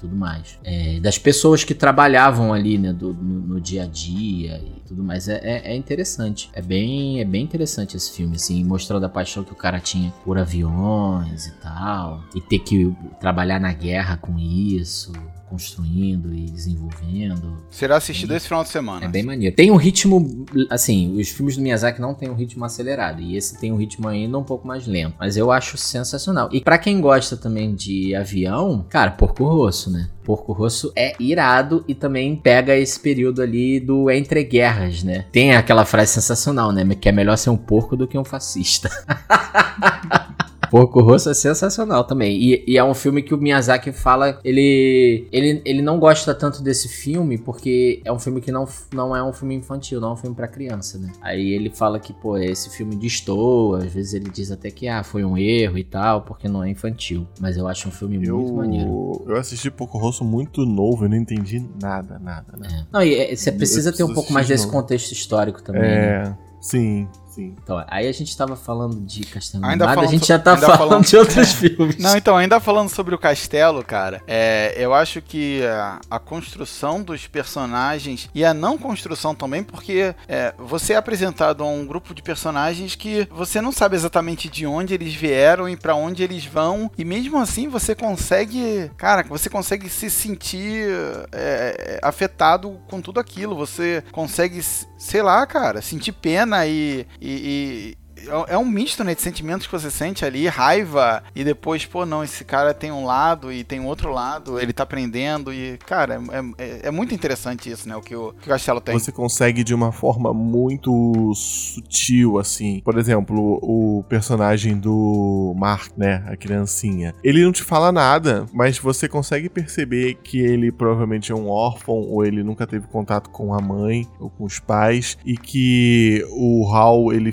tudo mais. É, das pessoas que trabalhavam ali, né, do- no, no dia a dia e tudo mais. É, é- é interessante. É bem, é bem interessante esse filme, assim, mostrando a paixão que o cara tinha por aviões e tal. E ter que trabalhar na guerra com isso, construindo e desenvolvendo. Será assistido esse final de semana. É bem maneiro. Tem um ritmo, assim, os filmes do Miyazaki não tem um ritmo acelerado. E esse tem um ritmo ainda um pouco mais lento. Mas eu acho sensacional. E pra quem gosta também de avião, cara, Porco Rosso, né? Porco Rosso é irado e também pega esse período ali do entre guerras, né? Tem aquela frase sensacional, né? Que é melhor ser um porco do que um fascista. Porco Rosso é sensacional também. E, e é um filme que o Miyazaki fala. Ele, ele, ele não gosta tanto desse filme porque é um filme que não, não é um filme infantil, não é um filme pra criança, né? Aí ele fala que, pô, esse filme destoa. Às vezes ele diz até que ah, foi um erro e tal, porque não é infantil. Mas eu acho um filme muito maneiro. Eu, eu assisti Poco Rosso muito novo, eu não entendi nada, nada, nada. É. Não, e é, você Eu precisa ter um pouco mais desse novo. contexto histórico também, né? É, sim, sim. Então, aí a gente tava falando de Castelo Ainda Animado, a falando gente so- já tá falando, falando- de outros filmes. Não, então, ainda falando sobre o castelo, cara, é, eu acho que a, a construção dos personagens e a não construção também, porque é, você é apresentado a um grupo de personagens que você não sabe exatamente de onde eles vieram e pra onde eles vão, e mesmo assim você consegue, cara, você consegue se sentir é, afetado com tudo aquilo, você consegue, sei lá, cara, sentir pena e- e- e é- é um misto, né, de sentimentos que você sente ali, raiva, e depois, pô, não, esse cara tem um lado e tem outro lado, ele tá aprendendo, e, cara, é, é- é muito interessante isso, né, o que o, que o Castelo tem. Você consegue de uma forma muito sutil, assim. Por exemplo, o personagem do Mark, né? A criancinha. Ele não te fala nada, mas você consegue perceber que ele provavelmente é um órfão, ou ele nunca teve contato com a mãe ou com os pais, e que o Hal, ele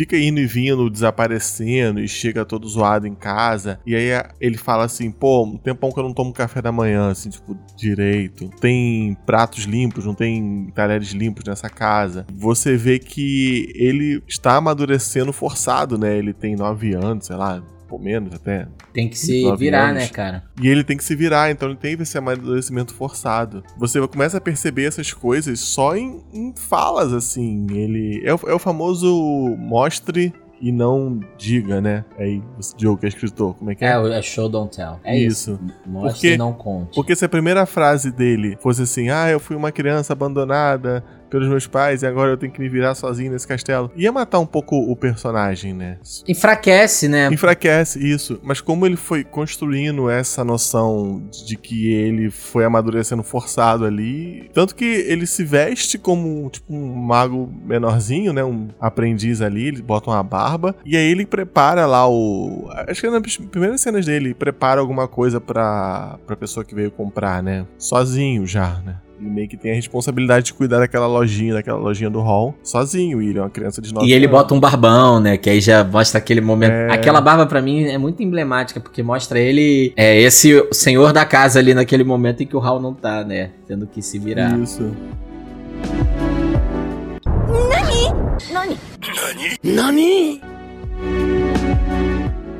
fica indo e vindo, desaparecendo e chega todo zoado em casa. E aí a- ele fala assim: pô, um tempão que eu não tomo café da manhã, assim, tipo, direito. Tem pratos limpos, não tem talheres limpos nessa casa. Você vê que ele está amadurecendo forçado, né? Ele tem nove anos, sei lá. Por menos até. Tem que se virar, anos. né, cara? E ele tem que se virar, então ele teve esse amadurecimento forçado. Você começa a perceber essas coisas só em, em falas, assim. Ele. É o, é o famoso mostre e não diga, né? Aí, o Diogo que é escritor, como é que é? É, o- é show don't tell. É isso. Isso. Mostre Porque- e não conte. Porque se a primeira frase dele fosse assim, ah, eu fui uma criança abandonada pelos meus pais e agora eu tenho que me virar sozinho nesse castelo, ia matar um pouco o personagem, né? Enfraquece, né? Enfraquece isso, mas como ele foi construindo essa noção de que ele foi amadurecendo forçado ali, tanto que ele se veste como tipo um mago menorzinho, né, um aprendiz ali, ele bota uma barba e aí ele prepara lá o, acho que é nas primeiras cenas dele, prepara alguma coisa pra para pessoa que veio comprar, né? Sozinho já, né? Ele meio que tem a responsabilidade de cuidar daquela lojinha, daquela lojinha do hall, sozinho. E ele é uma criança de 9 E ele anos. bota um barbão, né? Que aí já mostra aquele momento. É. Aquela barba pra mim é muito emblemática, porque mostra ele, é esse senhor da casa ali naquele momento em que o Hal não tá, né? Tendo que se virar. Isso.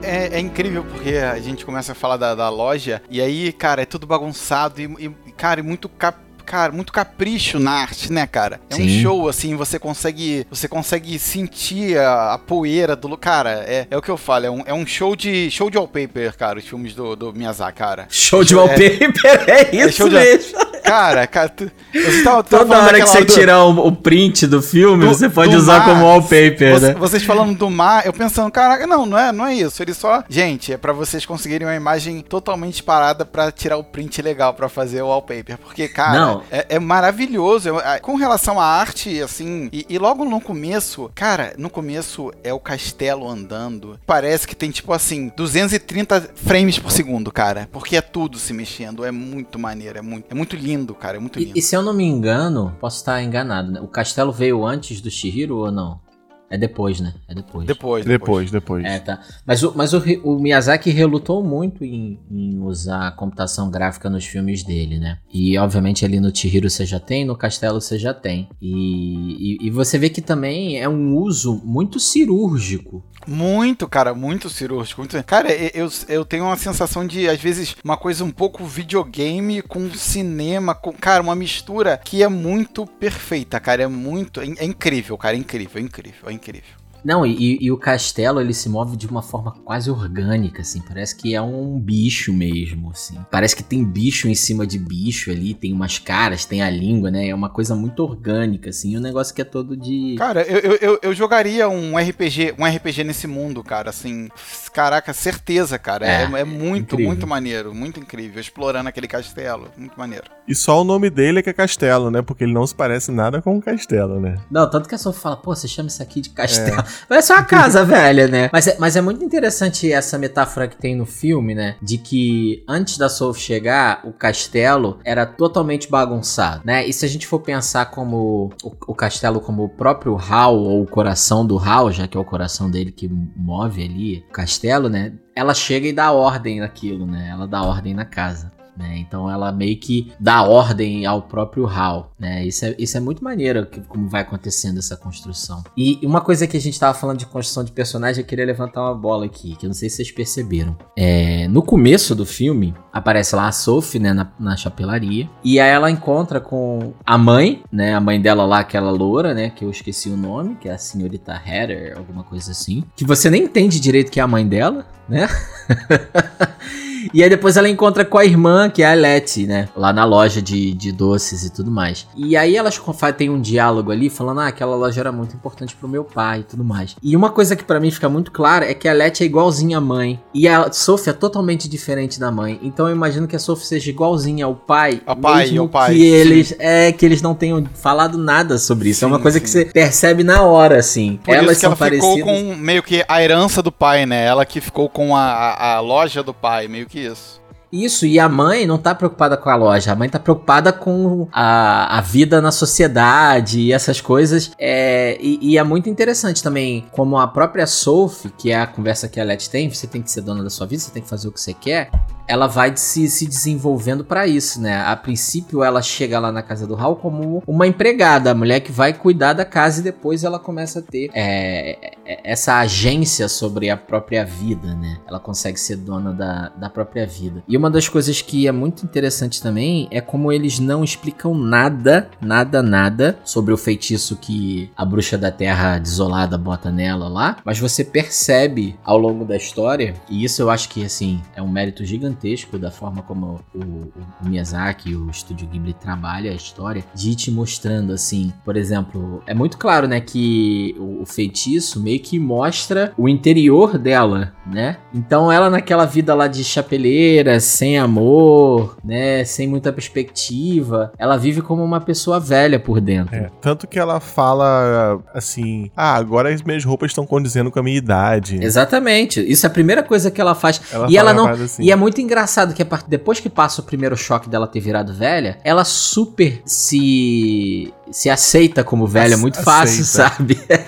É, é incrível porque a gente começa a falar da, da loja e aí, cara, é tudo bagunçado e, e, cara, e muito cap cara, muito capricho na arte, né, cara? É um Sim. show, assim, você consegue você consegue sentir a, a poeira do... Cara, é, é o que eu falo, é um, é um show de show de wallpaper, cara, os filmes do, do Miyazaki, cara. Show de É- wallpaper, é isso show de- mesmo. Cara, cara, tu, você tava, tava Toda hora que você do- tirar o, o print do filme, do- você pode usar mar, como wallpaper, Você- né? Vocês falando do mar, eu pensando, caraca, não, não é, não é isso. Ele só. Gente, é pra vocês conseguirem uma imagem totalmente parada pra tirar o print legal pra fazer o wallpaper. Porque, cara. É, é maravilhoso. É- com relação à arte, assim, e, e logo no começo, cara, no começo é o castelo andando. Parece que tem, tipo assim, 230 frames por segundo, cara. Porque é tudo se mexendo. É muito maneiro, é muito, é muito lindo, cara. É muito lindo. E, e se eu não me engano, posso estar enganado, né? O castelo veio antes do Shihiro ou não? É depois, né? É depois. Depois, Depois, depois. É, tá. Mas, o, mas o, o Miyazaki relutou muito em, em usar a computação gráfica nos filmes dele, né? E obviamente ali no Chihiro você já tem, no Castelo você já tem. E, e, e você vê que também é um uso muito cirúrgico. Muito, cara, muito cirúrgico. muito- Cara, eu, eu tenho uma sensação de, às vezes, uma coisa um pouco videogame com cinema, com, cara, uma mistura que é muito perfeita, cara. É muito. É, é incrível, cara. É incrível, é incrível, é incrível. incrível. Não, e, e o castelo ele se move de uma forma quase orgânica, assim. Parece que é um bicho mesmo, assim. Parece que tem bicho em cima de bicho ali, tem umas caras, tem a língua, né? É uma coisa muito orgânica, assim. E um negócio que é todo de. Cara, eu, eu, eu, eu jogaria um RPG, um RPG nesse mundo, cara, assim. Caraca, certeza, cara. É, É, é muito, incrível. muito maneiro, muito incrível. Explorando aquele castelo. Muito maneiro. E só o nome dele é que é Castelo, né? Porque ele não se parece nada com um castelo, né? Não, tanto que a Sophie fala, pô, você chama isso aqui de castelo. Parece uma casa velha, né? Mas é, mas é muito interessante essa metáfora que tem no filme, né? De que antes da Sophie chegar, o castelo era totalmente bagunçado, né? E se a gente for pensar como o, o castelo como o próprio Hal, ou o coração do Hal, já que é o coração dele que move ali o castelo, né? Ela chega e dá ordem naquilo, né? Ela dá ordem na casa. Né? Então ela meio que dá ordem ao próprio Hal, né? Isso é, isso é muito maneiro que, como vai acontecendo essa construção. E uma coisa que a gente tava falando de construção de personagem, eu queria levantar uma bola aqui, que eu não sei se vocês perceberam. É, no começo do filme, aparece lá a Sophie, né, na, na chapelaria, e aí ela encontra com a mãe, né, a mãe dela lá, aquela loura, né, que eu esqueci o nome, que é a senhorita Heather, alguma coisa assim, que você nem entende direito que é a mãe dela, né? E aí depois ela encontra com a irmã, que é a Letty, né? Lá na loja de, de doces e tudo mais. E aí elas têm um diálogo ali falando, ah, aquela loja era muito importante pro meu pai e tudo mais. E uma coisa que pra mim fica muito clara é que a Letty é igualzinha à mãe. E a Sophie é totalmente diferente da mãe. Então eu imagino que a Sophie seja igualzinha ao pai. Ao pai, ao pai, Que sim. eles, é, que eles não tenham falado nada sobre isso. é uma Sim, coisa que sim. você percebe na hora, assim. Por Elas que são ela ficou parecidas. com meio que a herança do pai, né? Ela que ficou com a, a, a loja do pai, meio que isso. Isso, e a mãe não tá preocupada com a loja, a mãe tá preocupada com a, a vida na sociedade e essas coisas. É, e, e é muito interessante também, como a própria Sophie, que é a conversa que a Letty tem, você tem que ser dona da sua vida, você tem que fazer o que você quer. Ela vai se, se desenvolvendo pra isso, né? A princípio, ela chega lá na casa do Hal como uma empregada, a mulher que vai cuidar da casa e depois ela começa a ter é, é, essa agência sobre a própria vida, né? Ela consegue ser dona da, da própria vida. E uma das coisas que é muito interessante também é como eles não explicam nada, nada, nada sobre o feitiço que a bruxa da terra desolada bota nela lá, mas você percebe ao longo da história, e isso eu acho que assim é um mérito gigantesco da forma como o, o, o Miyazaki, o estúdio Ghibli trabalha a história, de te mostrando assim, por exemplo, é muito claro, né, que o, o feitiço meio que mostra o interior dela, né? Então ela naquela vida lá de chapeleira, sem amor, né, sem muita perspectiva, ela vive como uma pessoa velha por dentro. É, tanto que ela fala assim: ah, agora as minhas roupas estão condizendo com a minha idade. Exatamente. Isso é a primeira coisa que ela faz. Ela e ela não. assim. E é muito engraçado que part- depois que passa o primeiro choque dela ter virado velha, ela super se se aceita como velha Ace- muito fácil, aceita. sabe?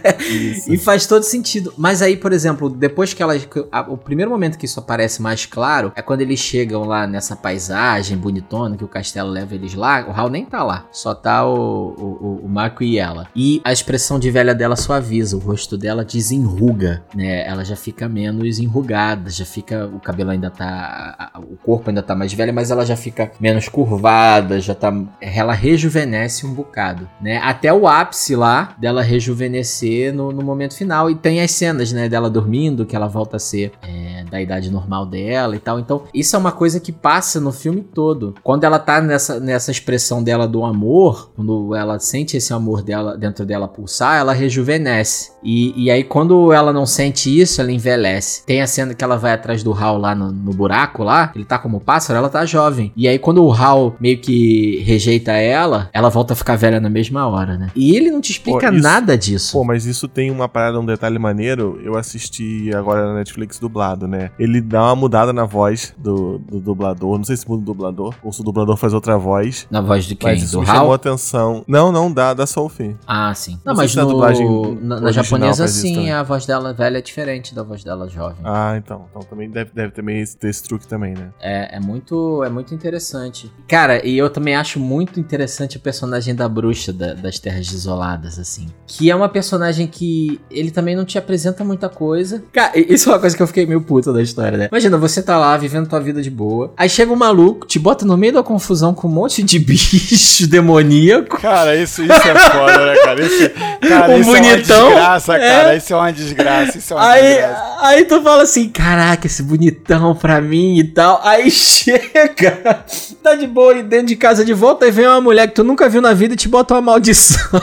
E faz todo sentido. Mas aí, por exemplo, depois que ela. que a- o primeiro momento que isso aparece mais claro é quando eles chegam lá nessa paisagem bonitona, que o castelo leva eles lá. O Hal nem tá lá. Só tá o, o, o- o Marco e ela. E a expressão de velha dela suaviza. O rosto dela desenruga, né? Ela já fica menos enrugada, já fica. O cabelo ainda tá. O corpo ainda tá mais velho, mas ela já fica menos curvada, já tá. Ela rejuvenesce um bocado, né? Até o ápice lá dela rejuvenescer no, no momento final. E tem as cenas, né, dela dormindo, que ela volta a ser é, da idade normal dela e tal. Então, isso é uma coisa que passa no filme todo. Quando ela tá nessa, nessa expressão dela do amor, quando ela sente esse amor dela dentro dela pulsar, ela rejuvenesce. E, e aí, quando ela não sente isso, ela envelhece. Tem a cena que ela vai atrás do Hal lá no, no buraco lá, ele tá como pássaro, ela tá jovem. E aí, quando o Hal meio que rejeita ela, ela volta a ficar velha na mesma hora, né? E ele não te explica Pô, isso- nada disso. Pô, mas isso tem uma parada, um detalhe maneiro. Eu assisti agora na Netflix dublado, né? Ele dá uma mudada na voz do, do dublador. Não sei se muda o dublador ou se o dublador faz outra voz. Na voz de quem? Mas isso do me chamou Hal? atenção. Não, não, da, da Sophie. Ah, sim. Não Não, mas no, dublagem na, na japonesa, sim, a voz dela velha é diferente da voz dela jovem. Ah, então. Então também deve, deve também esse- ter esse truque também, né? É, é muito é muito interessante. Cara, e eu também acho muito interessante o personagem da bruxa da- das Terras Desoladas, assim. Que é uma personagem que ele também não te apresenta muita coisa. Cara, isso é uma coisa que eu fiquei meio puta da história, né? Imagina, você tá lá vivendo tua vida de boa. Aí chega um maluco, te bota no meio da confusão com um monte de bicho demoníaco. Cara, isso, isso é foda, né, cara? Isso, cara, Um isso bonitão, é uma desgraça, é. cara. Isso é uma desgraça, isso é uma Aí, desgraça. aí tu fala assim, caraca, esse bonitão pra mim e tal. Aí chega, tá de boa aí dentro de casa de volta e vem uma mulher que tu nunca viu na vida e te bota uma maldição.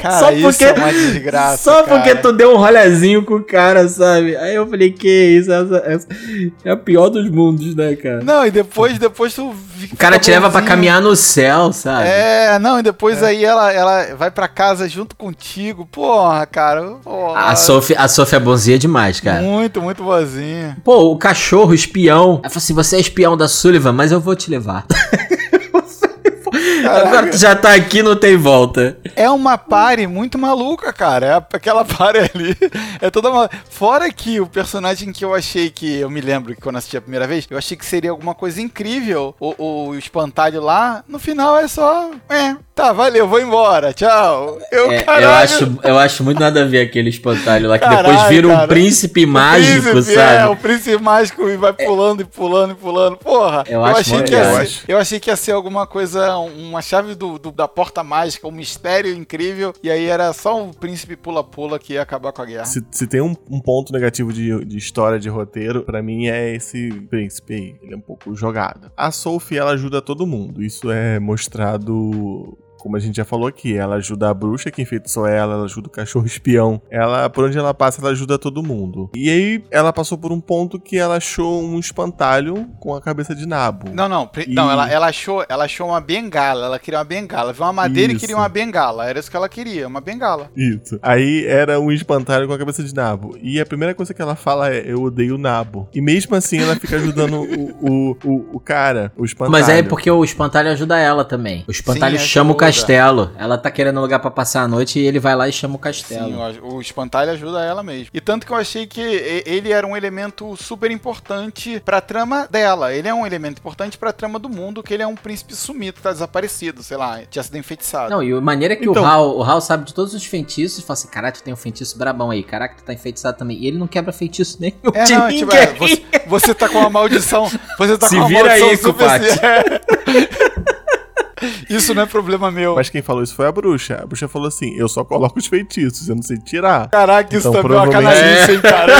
Cara, isso é uma desgraça, Só cara. porque tu deu um rolezinho com o cara, sabe? Aí eu falei, que isso, essa, essa é a pior dos mundos, né, cara? Não, e depois, depois tu... O cara te leva pra caminhar no céu, sabe? É, não, e depois aí ela, ela vai pra casa junto contigo. Porra, cara. Porra. A Sophie, a Sophie é bonzinha demais, cara. Muito, muito boazinha. Pô, o cachorro, espião. Ela falou assim: você é espião da Sullivan, mas eu vou te levar. Agora tu já tá aqui, não tem volta. É uma pare muito maluca, cara. É aquela pare ali. É toda uma. Fora que o personagem que eu achei que. Eu me lembro que quando assisti a primeira vez, eu achei que seria alguma coisa incrível. O, o espantalho lá, no final é só. É, tá, valeu, vou embora. Tchau. Eu, É, eu, acho, eu acho muito nada a ver aquele espantalho lá, que Caralho, depois vira um cara. príncipe o mágico, príncipe, sabe? É, o príncipe mágico e vai pulando e pulando e pulando. Porra, Eu eu, acho achei que ia eu achei que ia ser alguma coisa, uma chave do, do- da porta mágica, um mistério incrível. E aí era só o príncipe pula-pula que ia acabar com a guerra. Se, se tem um, um ponto negativo de, de história, de roteiro, pra mim é esse príncipe aí. Ele é um pouco jogado. A Sophie, ela ajuda todo mundo. Isso é mostrado. Como a gente já falou aqui, ela ajuda a bruxa que enfeitiçou ela, ela ajuda o cachorro espião. Ela, por onde ela passa, ela ajuda todo mundo. E aí, ela passou por um ponto que ela achou um espantalho com a cabeça de nabo. Não, não, E- não ela, ela achou, ela achou uma bengala, ela queria uma bengala. Viu uma madeira Isso. e queria uma bengala. Era isso que ela queria, uma bengala. Isso. Aí era um espantalho com a cabeça de nabo. E a primeira coisa que ela fala é: Eu odeio o nabo. E mesmo assim ela fica ajudando o, o, o, o cara, o espantalho. Mas é porque o espantalho ajuda ela também. O espantalho Sim, chama o ajuda. Castelo. Ela tá querendo um lugar pra passar a noite e ele vai lá e chama o castelo. Sim, o, espantalho ajuda ela mesmo. E tanto que eu achei que e- ele era um elemento super importante pra trama dela. Ele é um elemento importante pra trama do mundo, que ele é um príncipe sumido, tá desaparecido, sei lá, tinha sido enfeitiçado. Não, e a maneira que Então- o, Hal, o Hal sabe de todos os feitiços, fala assim: caraca, tu tem um feitiço brabão aí, caraca, tu tá enfeitiçado também. E ele não quebra feitiço nenhum É, não, ninguém. tipo, é, você, você tá com uma maldição. Você tá Se com uma vira maldição aí, super. É. Isso não é problema meu. Mas quem falou isso foi a bruxa. A bruxa falou assim: eu só coloco os feitiços, eu não sei tirar. Caraca, isso Então, também é uma provavelmente- canalice, hein, cara?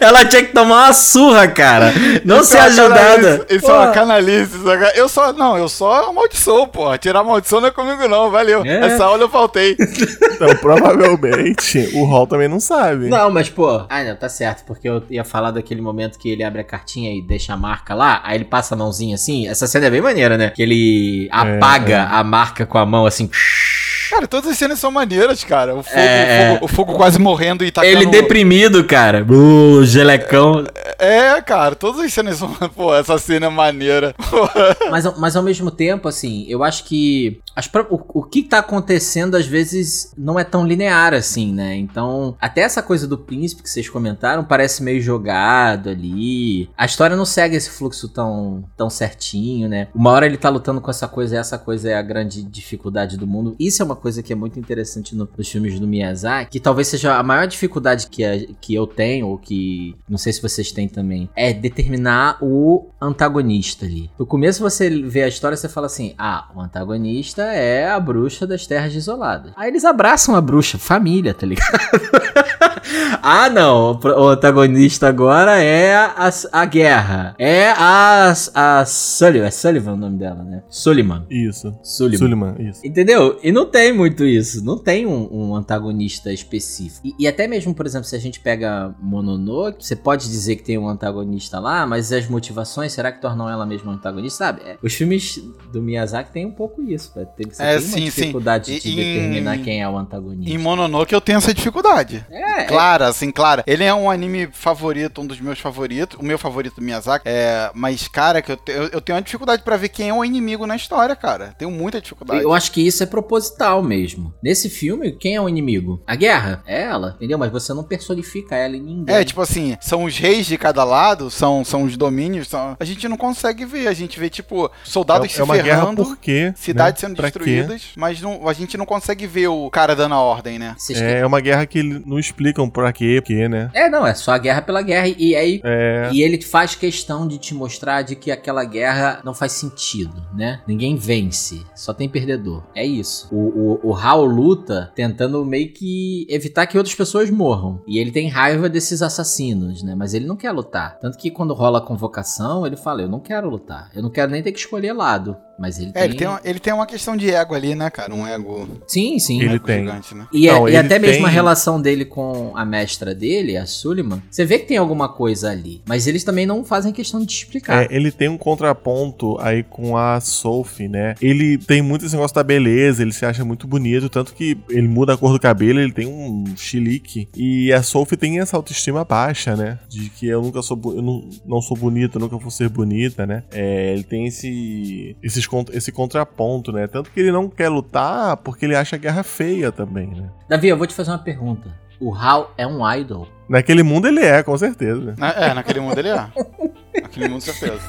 Ela tinha que tomar uma surra, cara. Não Isso ser é uma ajudada. canalice, Isso é uma Pô. canalice. saca? Eu só. Não, eu só amaldiçoo, porra. Tirar maldição não é comigo, não. Valeu. É. Essa aula eu faltei. Então, provavelmente, o Hall também não sabe. Não, mas pô. Ah, não, tá certo. Porque eu ia falar daquele momento que ele abre a cartinha e deixa a marca lá. Aí ele passa a mãozinha assim. Essa cena é bem maneira, né? Que ele apaga é. a marca com a mão assim. Cara, todas as cenas são maneiras, cara. O fogo, É. o fogo, o fogo quase morrendo e tacando... Ele deprimido, cara. Uh, gelecão. É, cara, todas as cenas são... Pô, essa cena é maneira. Mas, ao- mas ao mesmo tempo, assim, eu acho que as o, o que tá acontecendo às vezes não é tão linear assim, né? Então, até essa coisa do príncipe que vocês comentaram parece meio jogado ali. A história não segue esse fluxo tão, tão certinho, né? Uma hora ele tá lutando com essa coisa e essa coisa é a grande dificuldade do mundo. Isso é uma coisa que é muito interessante no- nos filmes do Miyazaki, que talvez seja a maior dificuldade que, a- que eu tenho, ou que não sei se vocês têm também, é determinar o antagonista ali. No começo você vê a história e você fala assim: ah, o antagonista é a bruxa das terras desoladas. Aí eles abraçam a bruxa, família, tá ligado? ah, não, o antagonista agora é a, a guerra. É a, a Sullivan, é Sullivan o nome dela, né? Suliman. Isso. Suliman, isso. Entendeu? E não tem muito isso. Não tem um, um antagonista específico. E, e até mesmo, por exemplo, se a gente pega Mononoke, você pode dizer que tem um antagonista lá, mas as motivações, será que tornam ela mesma um antagonista? Sabe? É, os filmes do Miyazaki tem um pouco isso. Tem, você É, tem uma sim, sim. dificuldade E- de em- determinar quem é o antagonista. Em Mononoke eu tenho essa dificuldade. É, Clara, assim, clara. Ele é um anime favorito, um dos meus favoritos. O meu favorito do Miyazaki. É, mas, cara, que eu, te- eu, eu tenho uma dificuldade pra ver quem é o inimigo na história, cara. Tenho muita dificuldade. Eu acho que isso é proposital mesmo. Nesse filme, quem é o inimigo? A guerra? É ela, entendeu? Mas você não personifica ela em ninguém. É, tipo assim, são os reis de cada lado, são, são os domínios, são- a gente não consegue ver, a gente vê, tipo, soldados é, se é uma guerra ferrando, por quê? cidades né? sendo Pra quê? destruídas, mas não- a gente não consegue ver o cara dando a ordem, né? Vocês É uma guerra que não explicam pra quê, porque, né? É, não, é só a guerra pela guerra. E aí. É. E ele faz questão de te mostrar de que aquela guerra não faz sentido, né? Ninguém vence, só tem perdedor. É isso. O, o, o Hal luta tentando meio que evitar que outras pessoas morram. E ele tem raiva desses assassinos, né? Mas ele não quer lutar. Tanto que quando rola a convocação, ele fala: Eu não quero lutar. Eu não quero nem ter que escolher lado. Mas ele É, tem. ele tem, uma, ele tem uma questão de ego ali, né, cara? Um ego, Sim, sim. um Ele ego tem. gigante, né? E, é- Não, e ele até mesmo a tem- relação dele com a mestra dele, a Suliman, você vê que tem alguma coisa ali. Mas eles também não fazem questão de te explicar. É, ele tem um contraponto aí com a Sophie, né? Ele tem muito esse negócio da beleza, ele se acha muito bonito, tanto que ele muda a cor do cabelo, ele tem um chilique. E a Sophie tem essa autoestima baixa, né? De que eu nunca sou, eu não, não sou bonita, nunca vou ser bonita, né? É, ele tem esse, esses, cont- esse contraponto, né? Tanto que ele não quer lutar porque ele acha a guerra feia também, né? Davi, eu vou te fazer uma pergunta. O Hal é um idol? Naquele mundo ele é, com certeza. Na- É, naquele mundo ele é. naquele mundo, certeza.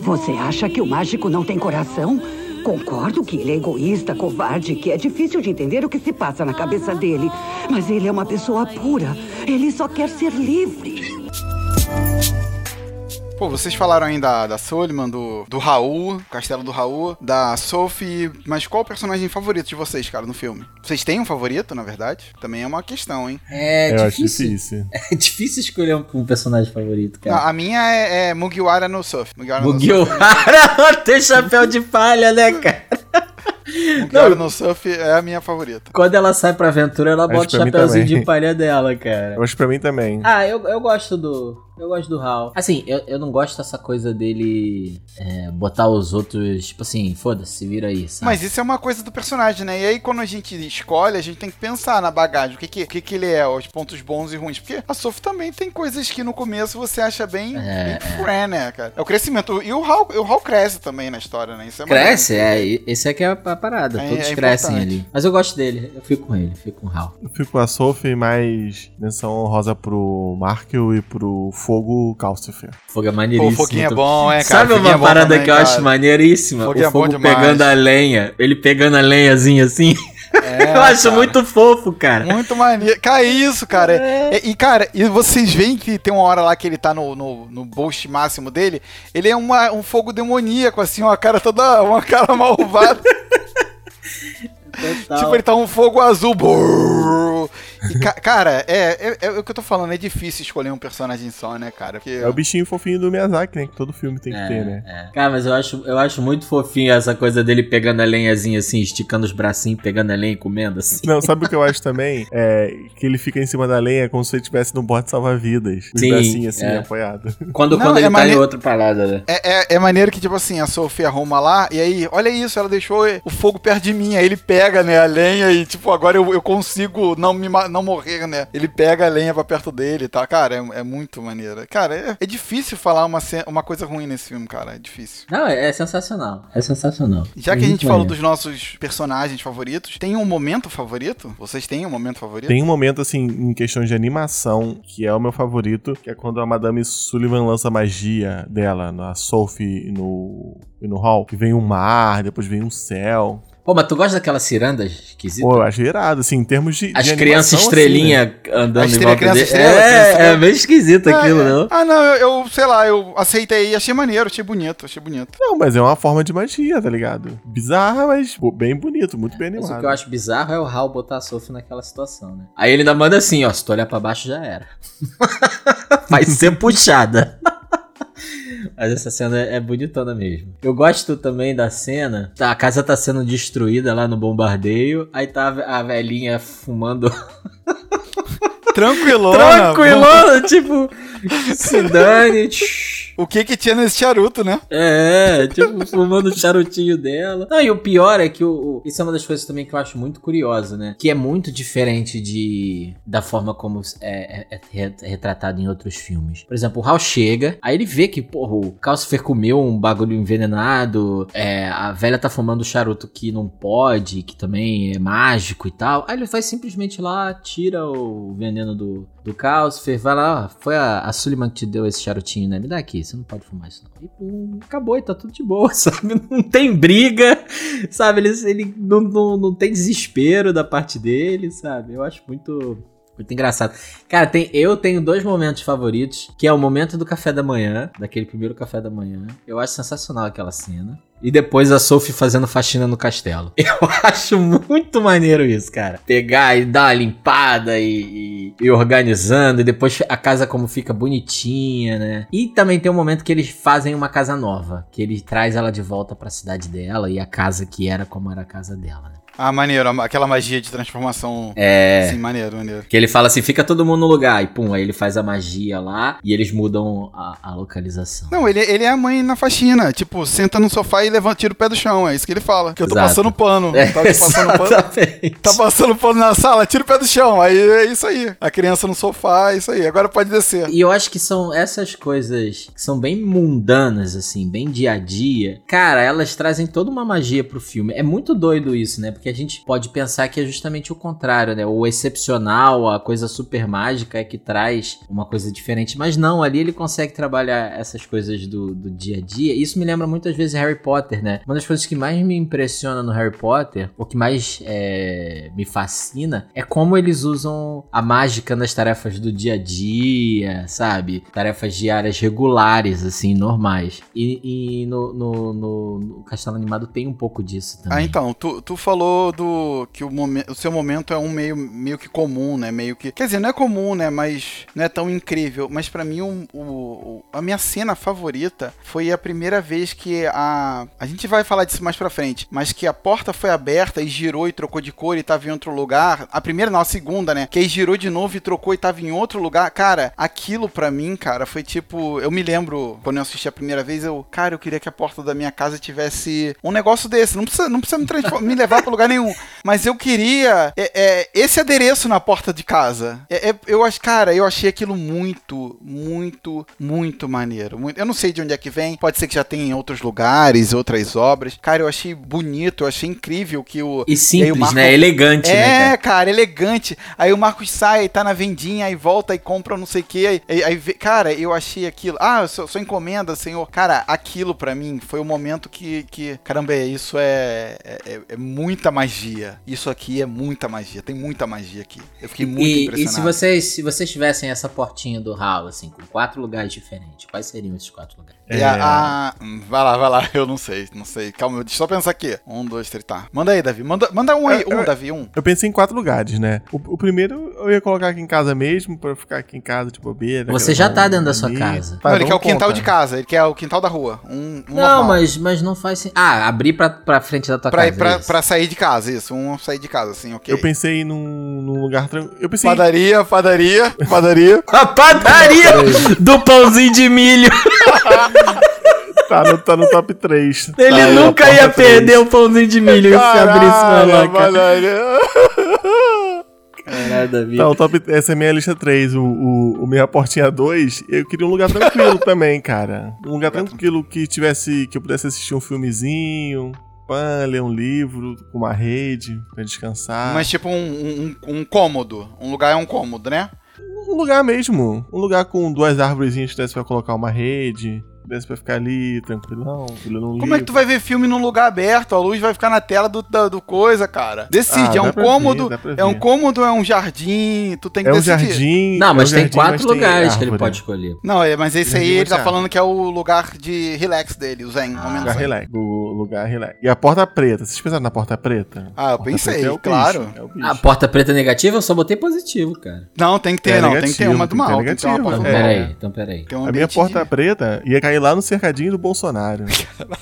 Você acha que o mágico não tem coração? Concordo que ele é egoísta, covarde, que é difícil de entender o que se passa na cabeça dele. Mas ele é uma pessoa pura. Ele só quer ser livre. Pô, vocês falaram aí da, da Soliman, do, do Raul, Castelo do Raul, da Sophie, mas qual o personagem favorito de vocês, cara, no filme? Vocês têm um favorito, na verdade? Também é uma questão, hein? É eu acho difícil. difícil. É difícil escolher um, um personagem favorito, Não, cara. a minha é, é Mugiwara no Surf. Mugiwara no Mugiwara tem chapéu de palha, né, cara? Mugiwara no Surf é a minha favorita. Quando ela sai pra aventura, ela bota o chapéuzinho de palha dela, cara. Eu acho que pra mim também. Ah, eu, eu gosto do. Eu gosto do Hal. Assim, eu, eu não gosto dessa coisa dele é, botar os outros, tipo assim, foda-se, se vira aí, sabe? Mas isso é uma coisa do personagem, né? E aí, quando a gente escolhe, a gente tem que pensar na bagagem. O que que, o que, que ele é, os pontos bons e ruins. Porque a Sophie também tem coisas que no começo você acha bem, É, bem friend, né, cara? É o crescimento. E o Hal, o Hal cresce também na história, né? Isso é. Cresce, é. Esse aqui é a, parada. É- Todos é crescem ali. Mas eu gosto dele. Eu fico com ele, fico com o Hal. Eu fico com a Sophie, mais menção honrosa pro Markel e pro fogo Calcifer. Fogo é Pô, maneiríssimo. o foguinho é Tô- bom, é, cara. Sabe uma é parada também, que eu cara. acho maneiríssima? Foguinho o é bom fogo demais. pegando a lenha. Ele pegando a lenhazinha assim. É, eu acho cara. muito fofo, cara. Muito maneiro. Cara, é isso, cara. É- E, cara, e vocês veem que tem uma hora lá que ele tá no, no, no boost máximo dele. Ele é uma, um fogo demoníaco, assim, uma cara toda. Uma cara malvada. tipo, ele tá um fogo azul. brrr. E, ca- cara, é, é, é o que eu tô falando, é difícil escolher um personagem só, né, cara? Porque. É o bichinho fofinho do Miyazaki, né? Que todo filme tem que É, ter, né? é. Cara, mas eu acho, eu acho muito fofinho essa coisa dele pegando a lenhazinha assim, esticando os bracinhos, pegando a lenha e comendo assim. Não, sabe o que eu acho também? É que ele fica em cima da lenha como se ele estivesse num bote salva-vidas. Os Sim, bracinhos assim, é. apoiados. Quando, Não, quando é ele tá mane- em outra parada, né? É, é, é maneiro que, tipo assim, a Sofia arruma lá, e aí, olha isso, ela deixou o fogo perto de mim. Aí ele pega, né, a lenha e, tipo, agora eu, eu consigo não, me, não morrer, né? Ele pega a lenha pra perto dele e tal. Cara, é, é muito maneiro. Cara, é, é difícil falar uma, uma coisa ruim nesse filme, cara. É difícil. Não, é, é sensacional. É sensacional. Já É que a gente falou dos nossos personagens favoritos, tem um momento favorito? Vocês têm um momento favorito? Tem um momento, assim, em questões de animação, que é o meu favorito, que é quando a Madame Sullivan lança a magia dela, na Sophie e no, e no Hall, que vem um mar, depois vem um céu. Pô, mas tu gosta daquela ciranda esquisita? Pô, eu achei irado, assim, em termos de. As crianças animação, estrelinha Assim, né? andando em volta criança dele. estrela, criança É, estrela. é meio esquisito É, aquilo, é. não? Ah, não, eu, eu, sei lá, eu aceitei, achei maneiro, achei bonito, achei bonito. Não, mas é uma forma de magia, tá ligado? Bizarra, mas pô, bem bonito, muito bem Mas animado. o que eu acho bizarro é o Hal botar a Sophie naquela situação, né? Aí ele ainda manda assim, ó, se tu olhar pra baixo já era. Vai ser puxada. Mas essa cena é bonitona mesmo. Eu gosto também da cena. tá, a casa tá sendo destruída lá no bombardeio. Aí tá a velhinha fumando. Tranquilona. Tranquilona, tipo. Se dane. tch. O que que tinha nesse charuto, né? É, tipo, fumando o charutinho dela. Não, e o pior é que o, o- isso é uma das coisas também que eu acho muito curiosa, né? Que é muito diferente de da forma como é, é- é re- retratado em outros filmes. Por exemplo, o Hal chega, aí ele vê que, porra, o Calcifer comeu um bagulho envenenado, é, a velha tá fumando charuto que não pode, que também é mágico e tal. Aí ele vai simplesmente lá, tira o veneno do, do Calcifer, vai lá, foi a, a Suliman que te deu esse charutinho, né? Me dá aqui, você não pode fumar isso não. E pum, acabou, e tá tudo de boa, sabe? Não tem briga, sabe? Ele, ele não, não, não tem desespero da parte dele, sabe? Eu acho muito... Muito engraçado. Cara, tem, eu tenho dois momentos favoritos, que é o momento do café da manhã, daquele primeiro café da manhã. Eu acho sensacional aquela cena. E depois a Sophie fazendo faxina no castelo. Eu acho muito maneiro isso, cara. Pegar e dar uma limpada e, e- e organizando, e depois a casa como fica bonitinha, né? E também tem um momento que eles fazem uma casa nova, que ele traz ela de volta pra cidade dela e a casa que era como era a casa dela, né? Ah, maneiro, aquela magia de transformação. É. Sim, maneiro, maneiro. Que ele fala assim, fica todo mundo no lugar. E pum, aí ele faz a magia lá e eles mudam a, a localização. Não, ele, ele é a mãe na faxina. Tipo, senta no sofá e levanta, tira o pé do chão. É isso que ele fala. Que eu tô Exato. passando pano. É, tá passando pano. Tá passando pano na sala, tira o pé do chão. Aí é isso aí. A criança no sofá, é isso aí. Agora pode descer. E eu acho que são essas coisas que são bem mundanas, assim, bem dia a dia. Cara, elas trazem toda uma magia pro filme. É muito doido isso, né? Porque a gente pode pensar que é justamente o contrário, né? O excepcional, a coisa super mágica é que traz uma coisa diferente. Mas não, ali ele consegue trabalhar essas coisas do, do dia a dia. Isso me lembra muitas vezes Harry Potter, né? Uma das coisas que mais me impressiona no Harry Potter, o que mais é, me fascina, é como eles usam a mágica nas tarefas do dia a dia, sabe? Tarefas diárias regulares, assim, normais. E, e no, no, no- no Castelo Animado tem um pouco disso também. Ah, então, tu, tu falou do que o, momen- o seu momento é um meio, meio que comum, né? Meio que. Quer dizer, não é comum, né? Mas não é tão incrível. Mas pra mim, o, o- a minha cena favorita foi a primeira vez que a. A gente vai falar disso mais pra frente. Mas que a porta foi aberta e girou e trocou de cor e tava em outro lugar. A primeira, não, a segunda, né? Que aí girou de novo e trocou e tava em outro lugar. Cara, aquilo pra mim, cara, foi tipo. Eu me lembro quando eu assisti a primeira vez, eu. Cara, eu queria que a porta da minha casa tivesse um negócio desse. Não precisa, não precisa me, me levar pro lugar lugar nenhum. Mas eu queria é, é, esse adereço na porta de casa. É, é, eu acho, cara, eu achei aquilo muito, muito, muito maneiro. Muito, eu não sei de onde é que vem. Pode ser que já tenha em outros lugares, outras obras. Cara, eu achei bonito, eu achei incrível que o. E simples, o Marco- né? Elegante, É, né? cara? cara, elegante. Aí o Marcos sai, tá na vendinha, aí volta e compra não sei o que. Aí, aí- aí cara, eu achei aquilo. Ah, sua, sua encomenda, senhor. Cara, aquilo pra mim foi o momento que. que caramba, isso é, é, é muita magia. Isso aqui é muita magia. Tem muita magia aqui. Eu fiquei muito E, e impressionado. se vocês, se vocês tivessem essa portinha do hall, assim, com quatro lugares diferentes, quais seriam esses quatro lugares? E a, a- hum, vai lá, vai lá. Eu não sei, não sei. Calma, deixa eu só pensar aqui. Um, dois, três, tá. Manda aí, Davi. Manda, manda um aí. Eu- Um, eu- Davi, um. Eu pensei em quatro lugares, né? O, o primeiro eu ia colocar aqui em casa mesmo, pra eu ficar aqui em casa de bobeira. Você já tá dentro da sua ali. casa. Tá, não, ele quer então o quintal conta. de casa. Ele quer o quintal da rua. Um, um Não, normal. mas, mas não faz sentido. Ah, abrir pra, pra frente da tua Pra, casa. pra, pra sair de casa, isso. Um sair de casa, assim, ok. Eu pensei num, num lugar tranquilo. Eu pensei. Padaria, padaria, padaria. A padaria do pãozinho de milho. Tá no, tá no top 3. Ele tá aí, nunca a ia perder o pãozinho de milho se abrisse pra lá, cara. padaria. Caralho, Davi. Tá, o top, essa é a minha lista 3. O, o, o minha portinha 2, eu queria um lugar tranquilo também, cara. Um lugar tranquilo que tivesse. que eu pudesse assistir um filmezinho, pã, ler um livro, com uma rede, pra descansar. Mas tipo um, um, um cômodo. Um lugar é um cômodo, né? Um lugar mesmo. Um lugar com duas árvorezinhas que desse pra colocar uma rede. Desse pra ficar ali, tranquilão, um Como é que tu vai ver filme num lugar aberto? A luz vai ficar na tela do, da- do coisa, cara. Decide, Ah, é um cômodo, ver, é um cômodo é um jardim? Tu tem que É um decidir. jardim. Não, é um mas tem jardim, quatro mas tem lugares que ele pode escolher. Não, é, mas esse aí ele tá falando que é o lugar de relax dele, o zen, momento Lugar relax. O lugar relax. E a porta preta. Vocês pensaram na porta preta? Ah, eu Porta pensei, é o claro. bicho, é o bicho. A porta preta negativa eu só botei positivo, cara. Não, tem que ter, É não, tem que ter negativo, uma do tem mal. Tem que ter uma negativo, porta Então, É. peraí, então peraí. Tem um a minha porta preta ia cair lá no cercadinho do Bolsonaro.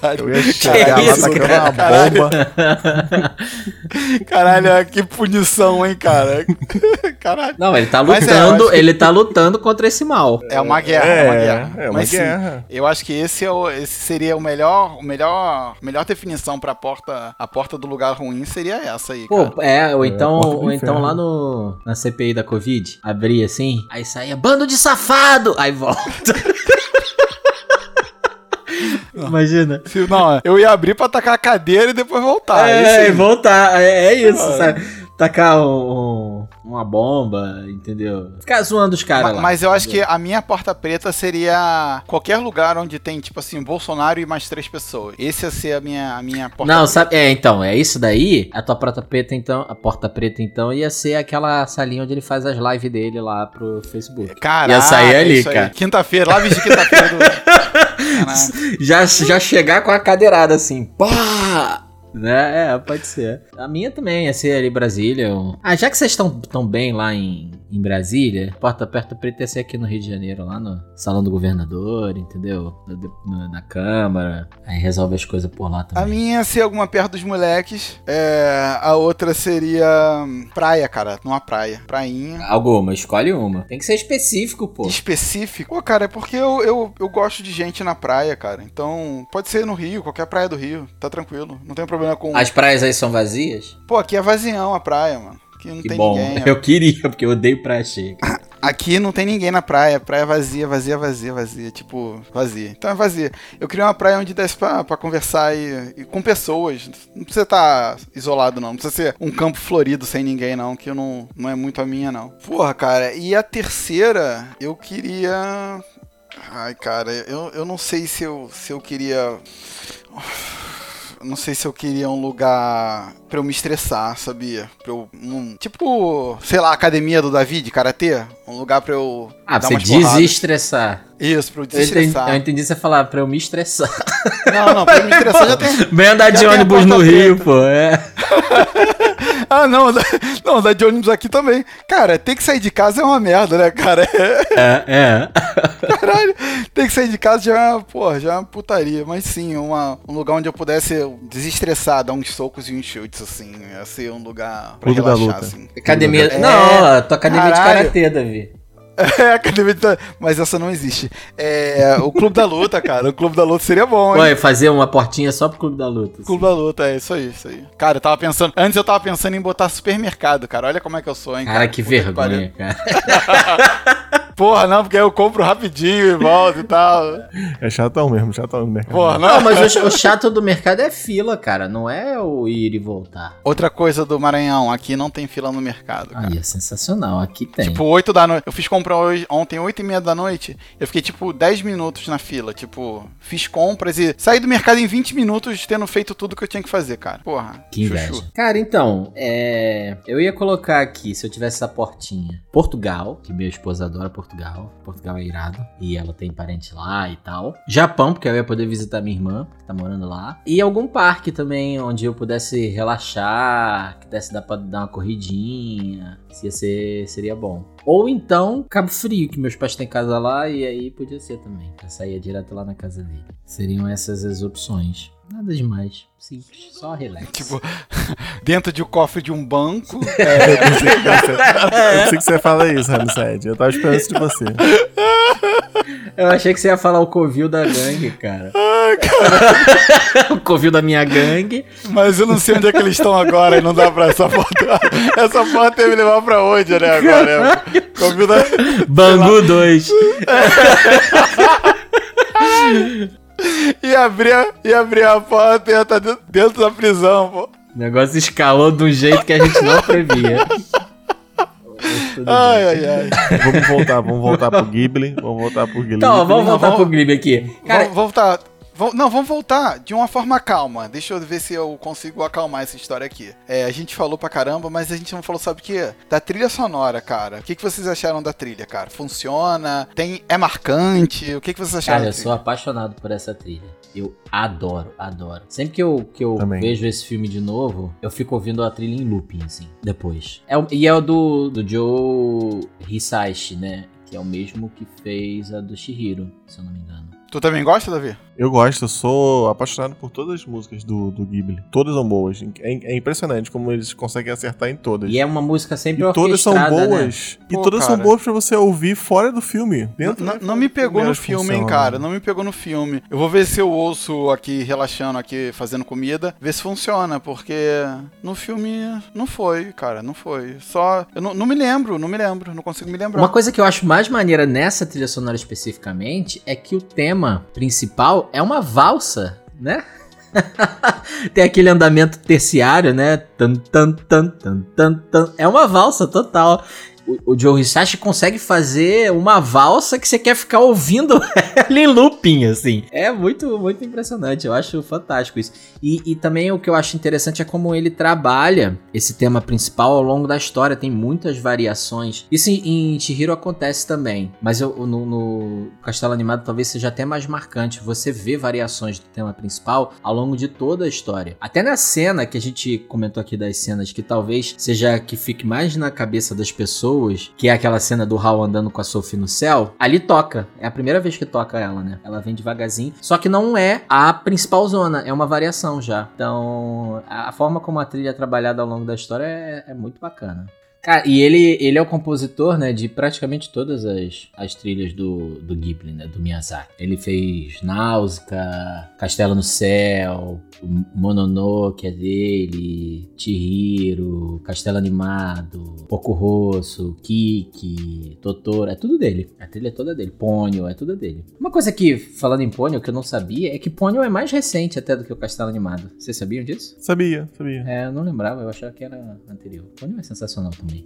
Caralho. Eu ia chegar lá, isso, cara? uma bomba. Caralho, que punição, hein, cara. Caralho. Não, ele tá é, lutando, que- ele tá lutando contra esse mal. É uma guerra, é, uma guerra. É, uma Mas sim, guerra. eu acho que esse, é o, esse seria o melhor, o melhor, melhor definição pra porta, a porta do lugar ruim seria essa aí, Pô, cara. é, ou É, então, ou então lá no na CPI da Covid, abria assim, aí saía bando de safado, aí volta. Imagina. Se- Não, eu ia abrir pra tacar a cadeira e depois voltar. é, e voltar, é, é isso, sabe? Tacar um- um- uma bomba, entendeu? Ficar zoando os caras lá. Mas eu acho que a minha porta preta seria qualquer lugar onde tem, tipo assim, Bolsonaro e mais três pessoas. Esse ia ser a minha, a minha porta Não, preta. sabe, é, então, é isso daí. A tua porta preta, então, a porta preta, então, ia ser aquela salinha onde ele faz as lives dele lá pro Facebook. Caraca, Ia sair ali, isso aí. cara. Quinta-feira, live de quinta-feira. do... Já, já chegar com a cadeirada assim, pá! Né? É, pode ser. A minha também ia ser ali Brasília. um- Ah, já que vocês estão tão bem lá em, em Brasília, porta perto preta ia ser aqui no Rio de Janeiro, lá no Salão do Governador, entendeu? Na, na- Câmara. Aí resolve as coisas por lá A também. minha ia ser alguma perto dos moleques. É, a outra seria hum, praia, cara. Numa praia. Prainha. Alguma, escolhe uma. Tem que ser específico, pô. Específico? Pô, cara, é porque eu, eu, eu gosto de gente na praia, cara. Então, pode ser no Rio, qualquer praia do Rio. Tá tranquilo. Não tem problema com. As praias aí são vazias? Pô, aqui é vazião a praia, mano. Aqui não Que tem bom. ninguém. Eu queria, porque eu odeio praia cheia. Aqui não tem ninguém na praia. Praia vazia, vazia, vazia, vazia. Tipo, vazia. Então é vazia. Eu queria uma praia onde desse pra, pra conversar e, e com pessoas. Não precisa estar isolado, não. Não precisa ser um campo florido sem ninguém, não. Que não, não é muito a minha, não. Porra, cara. E a terceira, eu queria. Ai, cara, eu, eu não sei se eu, se eu queria. Não sei se eu queria um lugar pra eu me estressar, sabia? Pra eu. um- tipo, sei lá, academia do Davi de karatê. Um lugar pra eu. Ah, dar você desestressar. Isso, pra eu Eu entendi, desestressar. eu entendi você falar pra eu me estressar. Não, não, pra eu me estressar já tem. Vem andar de ônibus no Rio, pô. É. Ah, não, da- não, da de ônibus aqui também. Cara, ter que sair de casa é uma merda, né, cara? É, é. Caralho, ter que sair de casa já é uma, porra, já é uma putaria. Mas sim, uma, um lugar onde eu pudesse desestressar, dar uns socos e uns chutes, assim. Ia ser um lugar pra Clube da relaxar, luta. assim. Academia. É, não, a tua academia caralho. de karatê, Davi. É, Academia de... Mas essa não existe. É, o Clube da Luta, cara. O Clube da Luta seria bom, hein? Ué, fazer uma portinha só pro Clube da Luta. assim. Clube da Luta, é isso aí, isso aí. Cara, eu tava pensando. Antes eu tava pensando em botar supermercado, cara. Olha como é que eu sou, hein? Cara, que Puta pariu. vergonha, cara. Porra, não, porque aí eu compro rapidinho e volto e tal. É chatão mesmo, chatão no mercado. Porra, Não, não. mas o, o chato do mercado é fila, cara. Não é o ir e voltar. Outra coisa do Maranhão, aqui não tem fila no mercado, cara. Aí é sensacional. Aqui tem. Tipo, 8 da noite. Eu fiz compra hoje, ontem, 8 e meia da noite. Eu fiquei, tipo, 10 minutos na fila. Tipo, fiz compras e saí do mercado em 20 minutos, tendo feito tudo que eu tinha que fazer, cara. Porra, Que inveja. Cara, então, é... eu ia colocar aqui, se eu tivesse essa portinha, Portugal, que minha esposa adora Portugal. Portugal é irado. E ela tem parente lá e tal. Japão, porque eu ia poder visitar minha irmã, que tá morando lá. E algum parque também, onde eu pudesse relaxar, que desse dar pra dar uma corridinha. Ia ser, seria bom. Ou então, Cabo Frio, que meus pais têm casa lá, e aí podia ser também. Eu saía direto lá na casa dele. Seriam essas as opções. Nada demais. Simples. Só relax. Tipo, dentro de um cofre de um banco. É, eu pensei, que você- eu pensei que você ia falar isso, Ramsed. Eu tava esperando isso de você. Eu achei que você ia falar o covil da gangue, cara. o covil da minha gangue. Mas eu não sei onde é que eles estão agora e não dá pra essa foto. Essa foto ia me levar pra onde, né, agora? É, convida... Bangu 2. E abrir, a- e abrir a porta e ia estar dentro, dentro da prisão, pô. O negócio escalou de um jeito que a gente não previa. Ai, ai, ai. Vamos voltar, vamos voltar pro Ghibli. Vamos voltar pro Ghibli. Então, vamos voltar vamos- pro Glib aqui. Cara, Vamos voltar. Não, vamos voltar de uma forma calma. Deixa eu ver se eu consigo acalmar essa história aqui. É, a gente falou pra caramba, mas a gente não falou, sabe o quê? Da trilha sonora, cara. O que, que vocês acharam da trilha, cara? Funciona? Tem, é marcante? O que, que vocês acharam Cara, eu sou apaixonado por essa trilha. Eu adoro, adoro. Sempre que eu, que eu Também. vejo esse filme de novo, eu fico ouvindo a trilha em looping, assim, depois. É, o- e é o do, do Joe Hisaishi, né? Que é o mesmo que fez a do Shihiro, se eu não me engano. Tu também gosta, Davi? Eu gosto, eu sou apaixonado por todas as músicas do, do Ghibli. Todas são boas. É, é impressionante como eles conseguem acertar em todas. E é uma música sempre E todas são né? boas. E Pô, todas são cara. boas pra você ouvir fora do filme. Dentro Não, do não me pegou no filme, hein, funcionam. cara. Não me pegou no filme. Eu vou ver se eu ouço aqui, relaxando aqui, fazendo comida, ver se funciona, porque no filme não foi, cara, não foi. Só. Eu não, não me lembro, não me lembro, não consigo me lembrar. Uma coisa que eu acho mais maneira nessa trilha sonora especificamente é que o tema principal é uma valsa, né? Tem aquele andamento terciário, né? Tan, tan, tan, tan, tan. É uma valsa total. O, Joe Hisashi consegue fazer uma valsa que você quer ficar ouvindo ela em looping, assim. É muito, muito impressionante. Eu acho fantástico isso. E, e também o que eu acho interessante é como ele trabalha esse tema principal ao longo da história. Tem muitas variações. Isso em, em Chihiro acontece também. Mas eu, no, no Castelo Animado talvez seja até mais marcante. Você vê variações do tema principal ao longo de toda a história. Até na cena que a gente comentou aqui das cenas que talvez seja a que fique mais na cabeça das pessoas, que é aquela cena do Hal andando com a Sophie no céu, ali toca. É a primeira vez que toca ela, né? Ela vem devagarzinho. Só que não é a principal zona, é uma variação já. Então, a a forma como a trilha é trabalhada ao longo da história é, é muito bacana. Cara, e ele, ele é o compositor, né, de praticamente todas as, as trilhas do, do Ghibli, né, do Miyazaki. Ele fez Náusea, Castelo no Céu, Mononoke é dele, Chihiro, Castelo Animado, Porco Rosso, Kiki, Totoro, é tudo dele. A trilha é toda dele. Ponyo, é tudo dele. Uma coisa que, falando em Ponyo, que eu não sabia, é que Ponyo é mais recente até do que o Castelo Animado. Vocês sabiam disso? Sabia, sabia. É, eu não lembrava, eu achava que era anterior. Ponyo é sensacional também.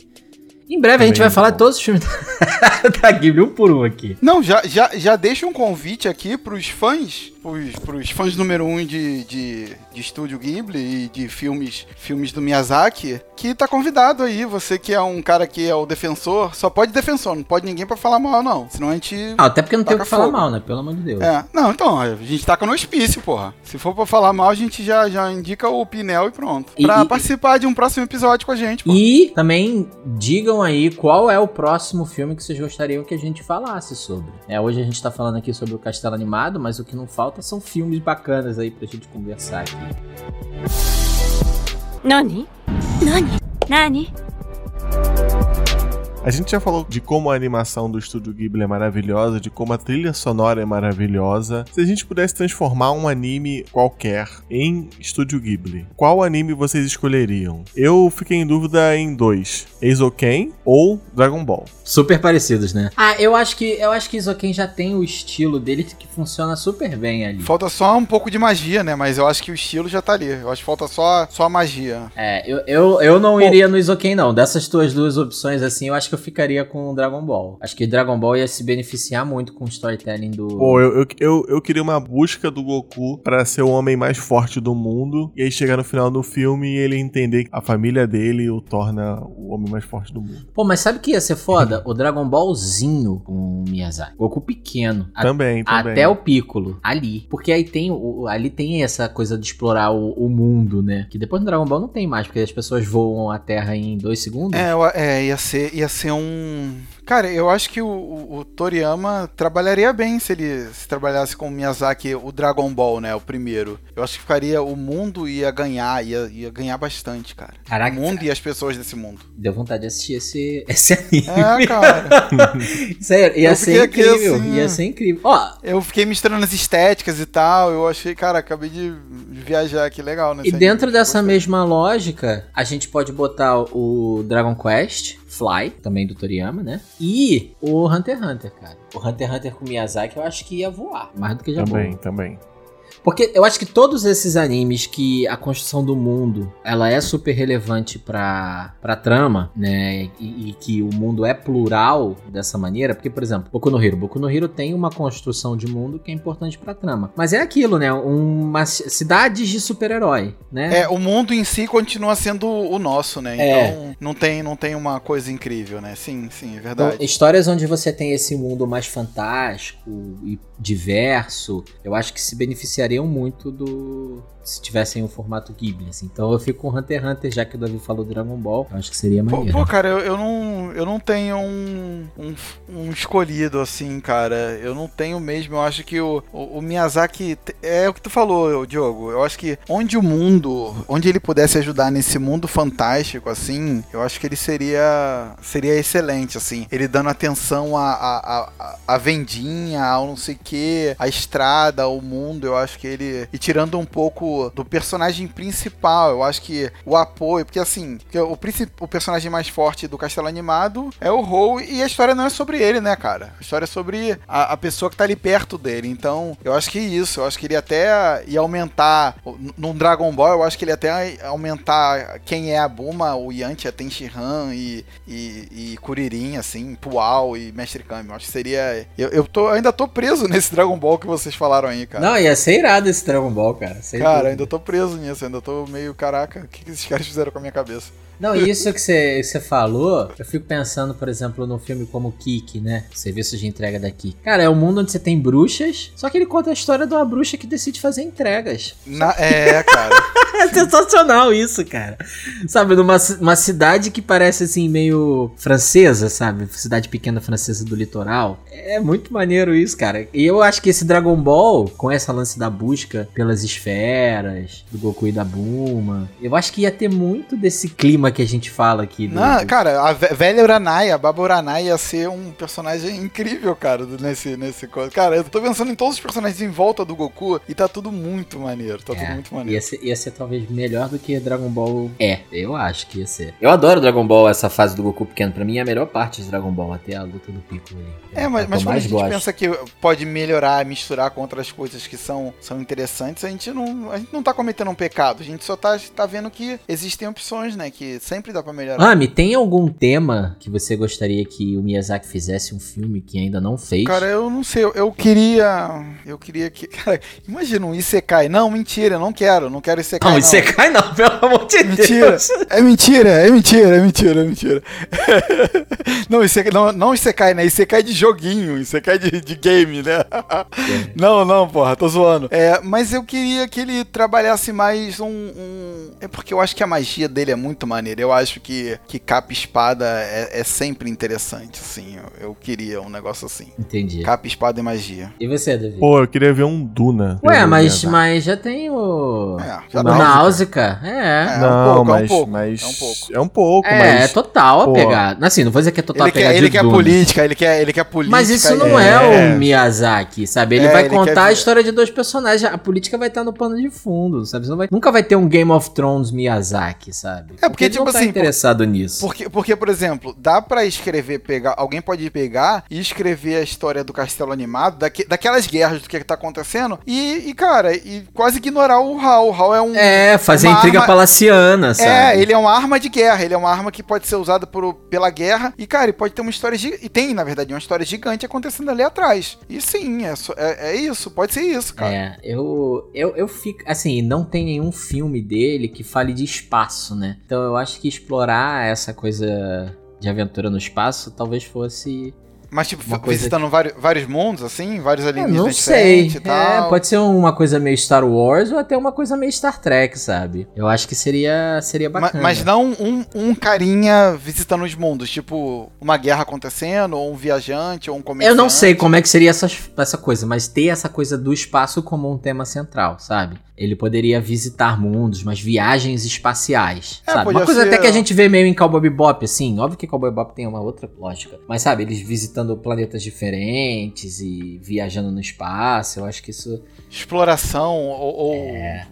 Em breve a gente Também vai falar de todos os filmes da, da Ghibli, um por um aqui. Não, já, já, já deixa um convite aqui pros fãs, pros, pros fãs número um de, de, de estúdio Ghibli e de filmes, filmes do Miyazaki, que tá convidado aí. Você que é um cara que é o defensor, só pode defensor, não pode ninguém pra falar mal, não. Senão a gente. Ah, até porque não tem o que falar mal, né? Pelo amor de Deus. É, não, então, a gente taca no hospício, porra. Se for pra falar mal, a gente já, já indica o Pinel e pronto. E- Pra e- participar de um próximo episódio com a gente, pô. E também digam aí qual é o próximo filme que vocês gostariam que a gente falasse sobre. É, hoje a gente tá falando aqui sobre o Castelo Animado, mas o que não falta pauta são filmes bacanas aí pra gente conversar aqui. Nani? Nani? Nani? A gente já falou de como a animação do estúdio Ghibli é maravilhosa, de como a trilha sonora é maravilhosa. Se a gente pudesse transformar um anime qualquer em estúdio Ghibli, qual anime vocês escolheriam? Eu fiquei em dúvida em dois: Eizouken ou Dragon Ball. Super parecidos, né? Ah, eu acho que eu acho que Isoken já tem o estilo dele que funciona super bem ali. Falta só um pouco de magia, né? Mas eu acho que o estilo já tá ali. Eu acho que falta só, só a magia. É, eu, eu, eu não iria no Isoken, não. Dessas tuas duas opções, assim, eu acho que eu ficaria com o Dragon Ball. Acho que Dragon Ball ia se beneficiar muito com o storytelling do. Pô, eu, eu, eu, eu queria uma busca do Goku pra ser o homem mais forte do mundo. E aí chegar no final do filme e ele entender que a família dele o torna o homem mais forte do mundo. Pô, mas sabe o que ia ser foda? o Dragon Ballzinho com o Miyazaki. Goku pequeno. A- Também, também. Até o Piccolo, ali. Porque aí tem o, ali tem essa coisa de explorar o, o mundo, né? Que depois no Dragon Ball não tem mais, porque as pessoas voam a Terra em dois segundos. É, é ia, ser, ia ser um. Cara, eu acho que o, o- o Toriyama trabalharia bem se ele se trabalhasse com o Miyazaki, o Dragon Ball, né? O primeiro. Eu acho que ficaria. O mundo ia ganhar, ia, ia ganhar bastante, cara. Caraca, o mundo e as pessoas desse mundo. deu vontade de assistir esse, esse anime. É, cara. Sério, ia Eu ser incrível. assim, ia é. ser incrível. Ó, Eu fiquei misturando as estéticas e tal. Eu achei, cara, acabei de viajar aqui legal, né? E dentro dessa mesma lógica, a gente pode botar o Dragon Quest, Fly, também do Toriyama, né? E o Hunter x Hunter, cara. O Hunter x Hunter com Miyazaki eu acho que ia voar, mais do que já Também, voou. também. Porque eu acho que todos esses animes que a construção do mundo, ela é super relevante pra, pra trama, né? E, e que o mundo é plural dessa maneira. Porque, por exemplo, Boku no Hero. Boku no Hero tem uma construção de mundo que é importante pra trama. Mas é aquilo, né? Uma cidades de super-herói, né? É, o mundo em si continua sendo o nosso, né? É. Então não, tem, não tem uma coisa incrível, né? Sim, sim, é Então, verdade. histórias onde você tem esse mundo mais fantástico e diverso, eu acho que se beneficiariam muito do. Se tivessem o formato Ghibli, assim. Então eu fico com Hunter x Hunter, já que o Davi falou Dragon Ball. Eu acho que seria Pô, maneiro. pô, cara, eu, eu não, eu não tenho um, um, um escolhido assim, cara. Eu não tenho mesmo. Eu acho que o, o, o Miyazaki é o que tu falou, Diogo. Eu acho que onde o mundo, onde ele pudesse ajudar nesse mundo fantástico, assim, eu acho que ele seria seria excelente, assim. Ele dando atenção à a, a, a, a vendinha, ao não sei o que, a estrada, ao mundo. Eu acho que ele e tirando um pouco do personagem principal. Eu acho que o apoio, porque assim, o, o personagem mais forte do Castelo Animado é o Rou e a história não é sobre ele, né, cara? A história é sobre a, a pessoa que tá ali perto dele. Então, eu acho que é isso. Eu acho que ele até ia aumentar. Num Dragon Ball, eu acho que ele até ia aumentar quem é a Buma, o Yantia, Tenshinhan e, e, e Kuririn, assim, Pual e Mestre Kami. Eu acho que seria. Eu, eu tô, ainda tô preso nesse Dragon Ball que vocês falaram aí, cara. Não, ia ser irado esse Dragon Ball, cara. Sem Cara, dúvida. ainda tô preso nisso, ainda tô meio, caraca, o que, que esses caras fizeram com a minha cabeça? Não, isso que você que você falou, eu fico pensando, por exemplo, num filme como Kik, né? Serviço de entrega da Kik. Cara, é um mundo onde você tem bruxas, só que ele conta a história de uma bruxa que decide fazer entregas. Na- é, cara. É sensacional isso, cara. Sabe, numa uma cidade que parece assim meio francesa, sabe? Cidade pequena francesa do litoral. É muito maneiro isso, cara. E eu acho que esse Dragon Ball, com essa lance da busca pelas esferas, do Goku e da Bulma, eu acho que ia ter muito desse clima que a gente fala aqui. do- Não, do- cara, a ve- velha Uranai, a Baba Uranai ia ser um personagem incrível, cara, do- nesse, nesse coisa. Cara, eu tô pensando em todos os personagens em volta do Goku e tá tudo muito maneiro, tá tudo É, muito maneiro. Ia ser, ia ser talvez melhor do que Dragon Ball é. Eu acho que ia ser. Eu adoro Dragon Ball, essa fase do Goku pequeno. Pra mim é a melhor parte de Dragon Ball, até a luta do Piccolo ali. É, mas, que mas eu quando a mais gente gosto. pensa que pode melhorar, misturar com outras coisas que são, são interessantes, a gente, não, a gente não tá cometendo um pecado, a gente só tá, tá vendo que existem opções, né, que sempre dá pra melhorar. Rami, tem algum tema que você gostaria que o Miyazaki fizesse um filme que ainda não fez? Cara, eu não sei, eu, eu queria. Eu queria que. Cara, imagina um Isekai. Não, mentira, eu não quero, não quero Isekai. não, Não, cai não, pelo amor de Mentira, Deus. é mentira, é mentira, é mentira, é mentira. não, Isekai, não, não Isekai, né? Isekai de joguinho, Isekai de, de game, né? não, não, porra, tô zoando. É, mas eu queria que ele trabalhasse mais um, um- É porque eu acho que a magia dele é muito maneira. Maneiro. Eu acho que, que capa e espada é, é sempre interessante, assim. Eu, eu queria um negócio assim. Entendi. Capa, espada e magia. E você, Davi? Pô, eu queria ver um Duna. Ué, mas, mas já tem o. É, o já dá. Náusica. É. É, Não, um pouco, é um mas, pouco, mas é um pouco. É um pouco, É, mas... é total a pegada. Assim, não vou dizer que é total Ele a pegada quer, ele de quer Duna. política, ele quer, ele quer política. Mas isso não É. é, o Miyazaki, sabe? Ele É, vai ele quer contar a ver- história de dois personagens. A política vai estar no pano de fundo, sabe? Você não vai- nunca vai ter um Game of Thrones Miyazaki, sabe? É, porque, ele não tipo tá assim, interessado nisso. Porque, porque, por exemplo, dá pra escrever, pegar. Alguém pode pegar e escrever a história do castelo animado, daque- daquelas guerras do que, que tá acontecendo, e, e, cara, e quase ignorar o Hal. O Hal é um. É, fazer uma intriga arma- palaciana, sabe? É, ele é uma arma de guerra, ele é uma arma que pode ser usada por, pela guerra. E, cara, ele pode ter uma história. E tem, na verdade, uma história gigante acontecendo ali atrás. E sim, é, é, é isso, pode ser isso, cara. É, eu, eu, eu fico. Assim, não tem nenhum filme dele que fale de espaço, né? Então eu acho que explorar essa coisa de aventura no espaço talvez fosse. Mas, tipo, Uma coisa visitando vários, vários mundos, assim, vários Eu alienígenas não sei. É, pode ser uma coisa meio Star Wars ou até uma coisa meio Star Trek, sabe? Eu acho que seria, seria bacana. Mas não um, um carinha visitando os mundos, tipo uma guerra acontecendo, ou um viajante, ou um comerciante. Eu não sei como é que seria essa, essa coisa, mas ter essa coisa do espaço como um tema central, sabe? Ele poderia visitar mundos, mas viagens espaciais, É, sabe? Uma coisa ser- até que a gente vê meio em Cowboy Bebop, assim. Óbvio que Cowboy Bebop tem uma outra lógica. Mas, sabe, eles visitando planetas diferentes e viajando no espaço. Eu acho que isso, Exploração, ou. ou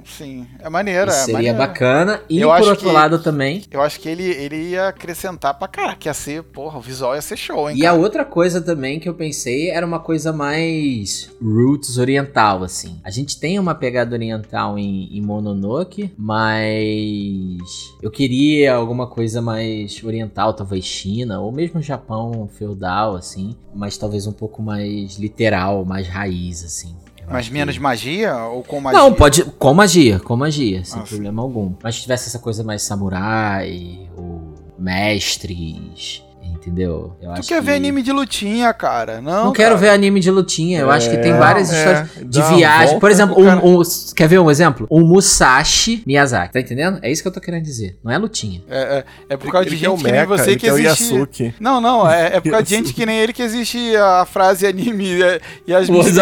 Sim, é maneiro, isso é seria maneiro. bacana. E, Eu por outro que- lado também... Eu acho que ele, ele ia acrescentar pra cara, que ia ser, porra, o visual ia ser show, hein? E a cara? outra coisa também que eu pensei era uma coisa mais roots oriental, assim. A gente tem uma pegada oriental em, em Mononoke, mas eu queria alguma coisa mais oriental, talvez China, ou mesmo Japão feudal, assim, mas talvez um pouco mais literal, mais raiz, assim. Mas menos magia ou com magia? Não, pode. Com magia, com magia, sem sim. problema algum. Mas se tivesse essa coisa mais samurai, ou mestres, entendeu? Eu Tu acho quer que- ver anime de lutinha, cara? Não, Não quero cara. ver anime de lutinha. Eu acho que tem É, várias é, histórias de uma viagem. Por exemplo, um, um- quer ver um exemplo? Um Musashi Miyazaki. Tá entendendo? É isso que eu tô querendo dizer. Não é lutinha. É, é, é por causa de Ele o gente que nem você ele que quer o existe... Yasuki. Não, não, é, é por causa de gente que nem ele que existe a frase anime é, e as Os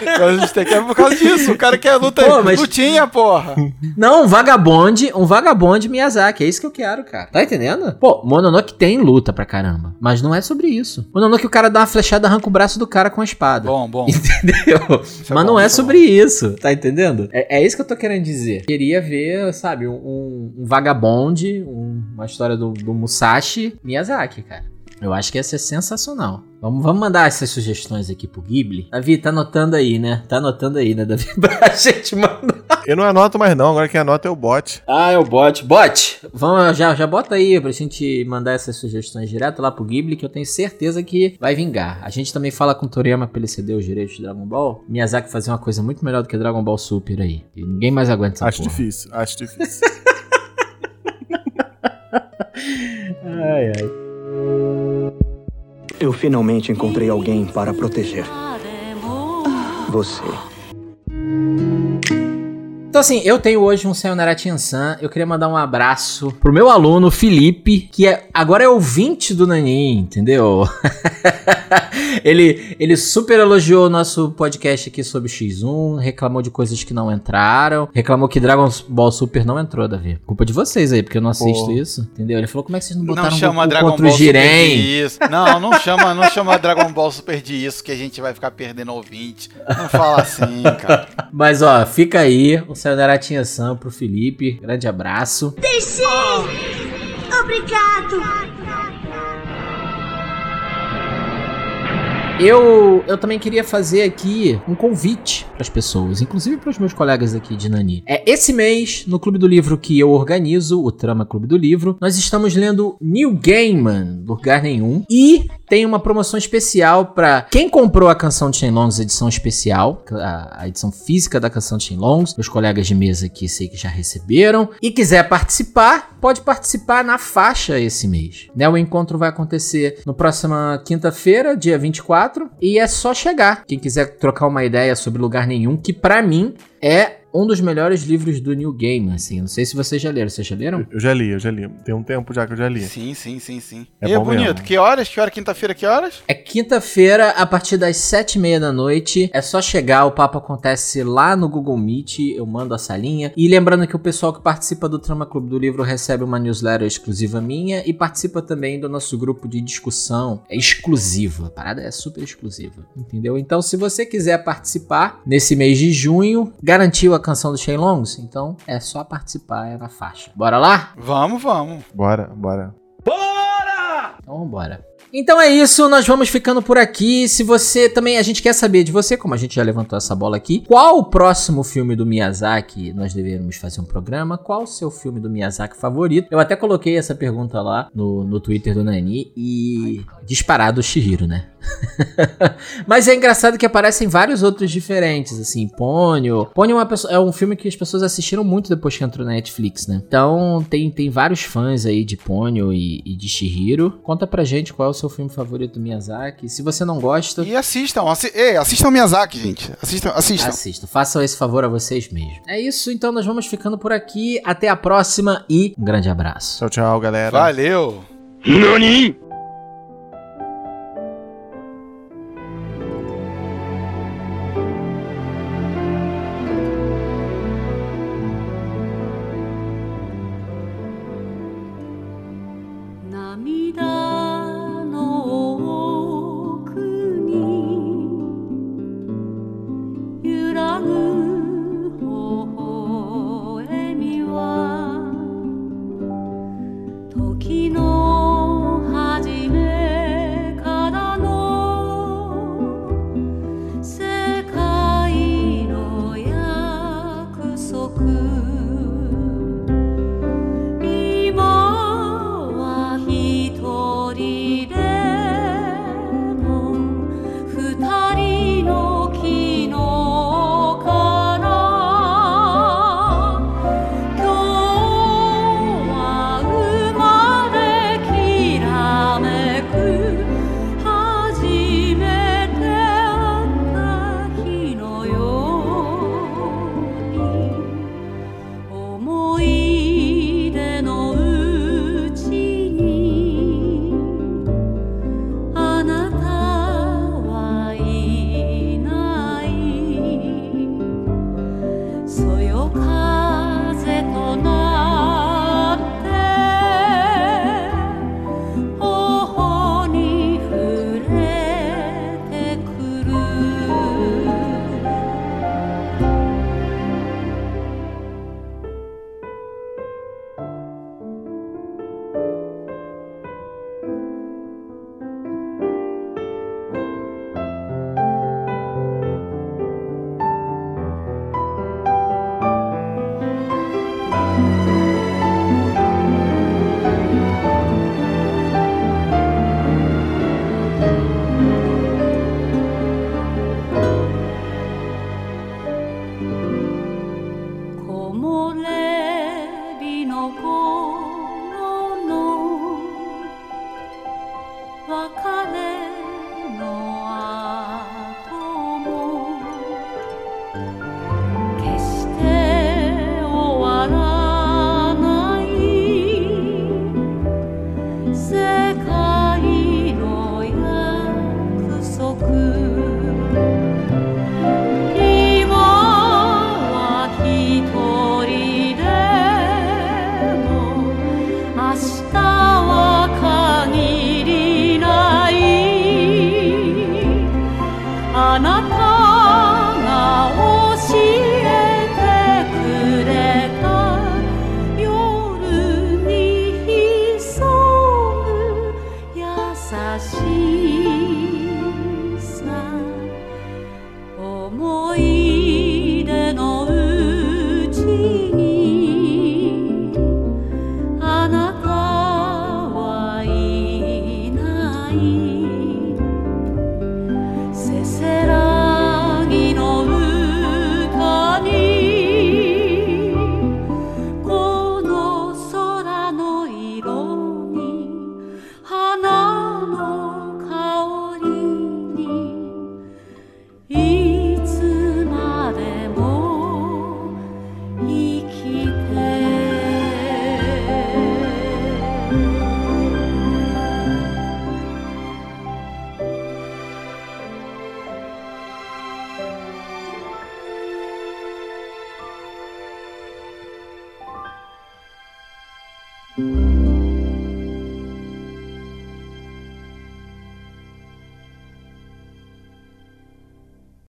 mistérios. mistérios. As mistérios. É por causa disso. O cara quer luta Pô, mas- lutinha, porra. Não, um vagabonde, um vagabonde Miyazaki. É isso que eu quero, cara. Tá entendendo? Pô, Mononoke tem luta pra caramba. Mas não é sobre isso. Mononoke o cara dá uma flechada, arranca o braço do cara com a espada. Bom, bom. Entendeu? É Mas bom, não é é sobre isso, tá entendendo? É, é isso que eu tô querendo dizer. Queria ver, sabe, um, um vagabonde, um- uma história do, do Musashi Miyazaki, cara. Eu acho que ia ser sensacional. Vamos, vamos mandar essas sugestões aqui pro Ghibli. Davi, tá anotando aí, né? Tá anotando aí, né, Davi? Pra gente mandar. Eu não anoto mais não, agora quem anota é o bot. Ah, é o bot. Bot, vamos, já, já bota aí pra gente mandar essas sugestões direto lá pro Ghibli, que eu tenho certeza que vai vingar. A gente também fala com o Toriyama pra ele ceder os direitos de Dragon Ball. Miyazaki fazer uma coisa muito melhor do que Dragon Ball Super aí. E ninguém mais aguenta essa acho porra. difícil, acho difícil. Ai, ai. Eu finalmente encontrei alguém para proteger. Você. Então assim, eu tenho hoje um Sayonara Chan-san, eu queria mandar um abraço pro meu aluno Felipe, que é, agora é ouvinte do Nani, entendeu? ele, ele super elogiou o nosso podcast aqui sobre X1, reclamou de coisas que não entraram, reclamou que Dragon Ball Super não entrou, Davi. Culpa de vocês aí, porque eu não assisto Pô. isso, entendeu? Ele falou, como é que vocês não Não botaram chama Goku Dragon contra Ball o Super de Jiren? isso. Não, não chama, não chama Dragon Ball Super de isso, que a gente vai ficar perdendo ouvinte. Não fala assim, cara. Mas ó, fica aí o Sayonara Chan-san pro Felipe, grande abraço. Eu, eu também queria fazer aqui um convite para as pessoas, inclusive para os meus colegas aqui de Nani. É esse mês no Clube do Livro que eu organizo, o Trama Clube do Livro, nós estamos lendo New Gaiman, lugar nenhum, e tem uma promoção especial para quem comprou a canção de Shenlongs edição especial, a, a edição física da canção de Shenlongs, meus colegas de mesa aqui sei que já receberam, e quiser participar, pode participar na faixa esse mês. Né? O encontro vai acontecer no próxima quinta-feira, dia 24, e é só chegar. Quem quiser trocar uma ideia sobre lugar nenhum, que pra mim é um dos melhores livros do New Game, assim. Não sei se vocês já leram. Vocês já leram? Eu já li, eu já li. Tem um tempo já que eu já li. Sim, sim, sim, sim. É e é bonito. mesmo. Que horas? Que hora? Quinta-feira, que horas? É quinta-feira, a partir das sete e meia da noite. É só chegar, o papo acontece lá no Google Meet. Eu mando a salinha. E lembrando que o pessoal que participa do Trama Clube do Livro recebe uma newsletter exclusiva minha e participa também do nosso grupo de discussão. É exclusiva. A parada é super exclusiva. Entendeu? Então, se você quiser participar nesse mês de junho, garantiu a canção do Shenlongs? Então é só participar, é na faixa. Bora lá? Vamos, vamos. Bora, bora. Então vambora. Então é isso, nós vamos ficando por aqui. Se você também, a gente quer saber de você, como a gente já levantou essa bola aqui, qual o próximo filme do Miyazaki nós deveríamos fazer um programa? Qual o seu filme do Miyazaki favorito? Eu até coloquei essa pergunta lá no, no Twitter do Nani e disparado o Shihiro, né? Mas é engraçado que aparecem vários outros diferentes, assim, Ponyo. Ponyo é, pessoa- é um filme que as pessoas assistiram muito depois que entrou na Netflix, né? Então tem, tem vários fãs aí de Ponyo e, e de Shihiro. Conta pra gente qual é o seu filme favorito do Miyazaki. Se você não gosta, E assistam. Assi Ei, assistam Miyazaki, gente. Assistam, assistam. assista. Façam esse favor a vocês mesmos. É isso, então nós vamos ficando por aqui. Até a próxima e um grande abraço. Tchau, tchau, galera. Valeu.「涙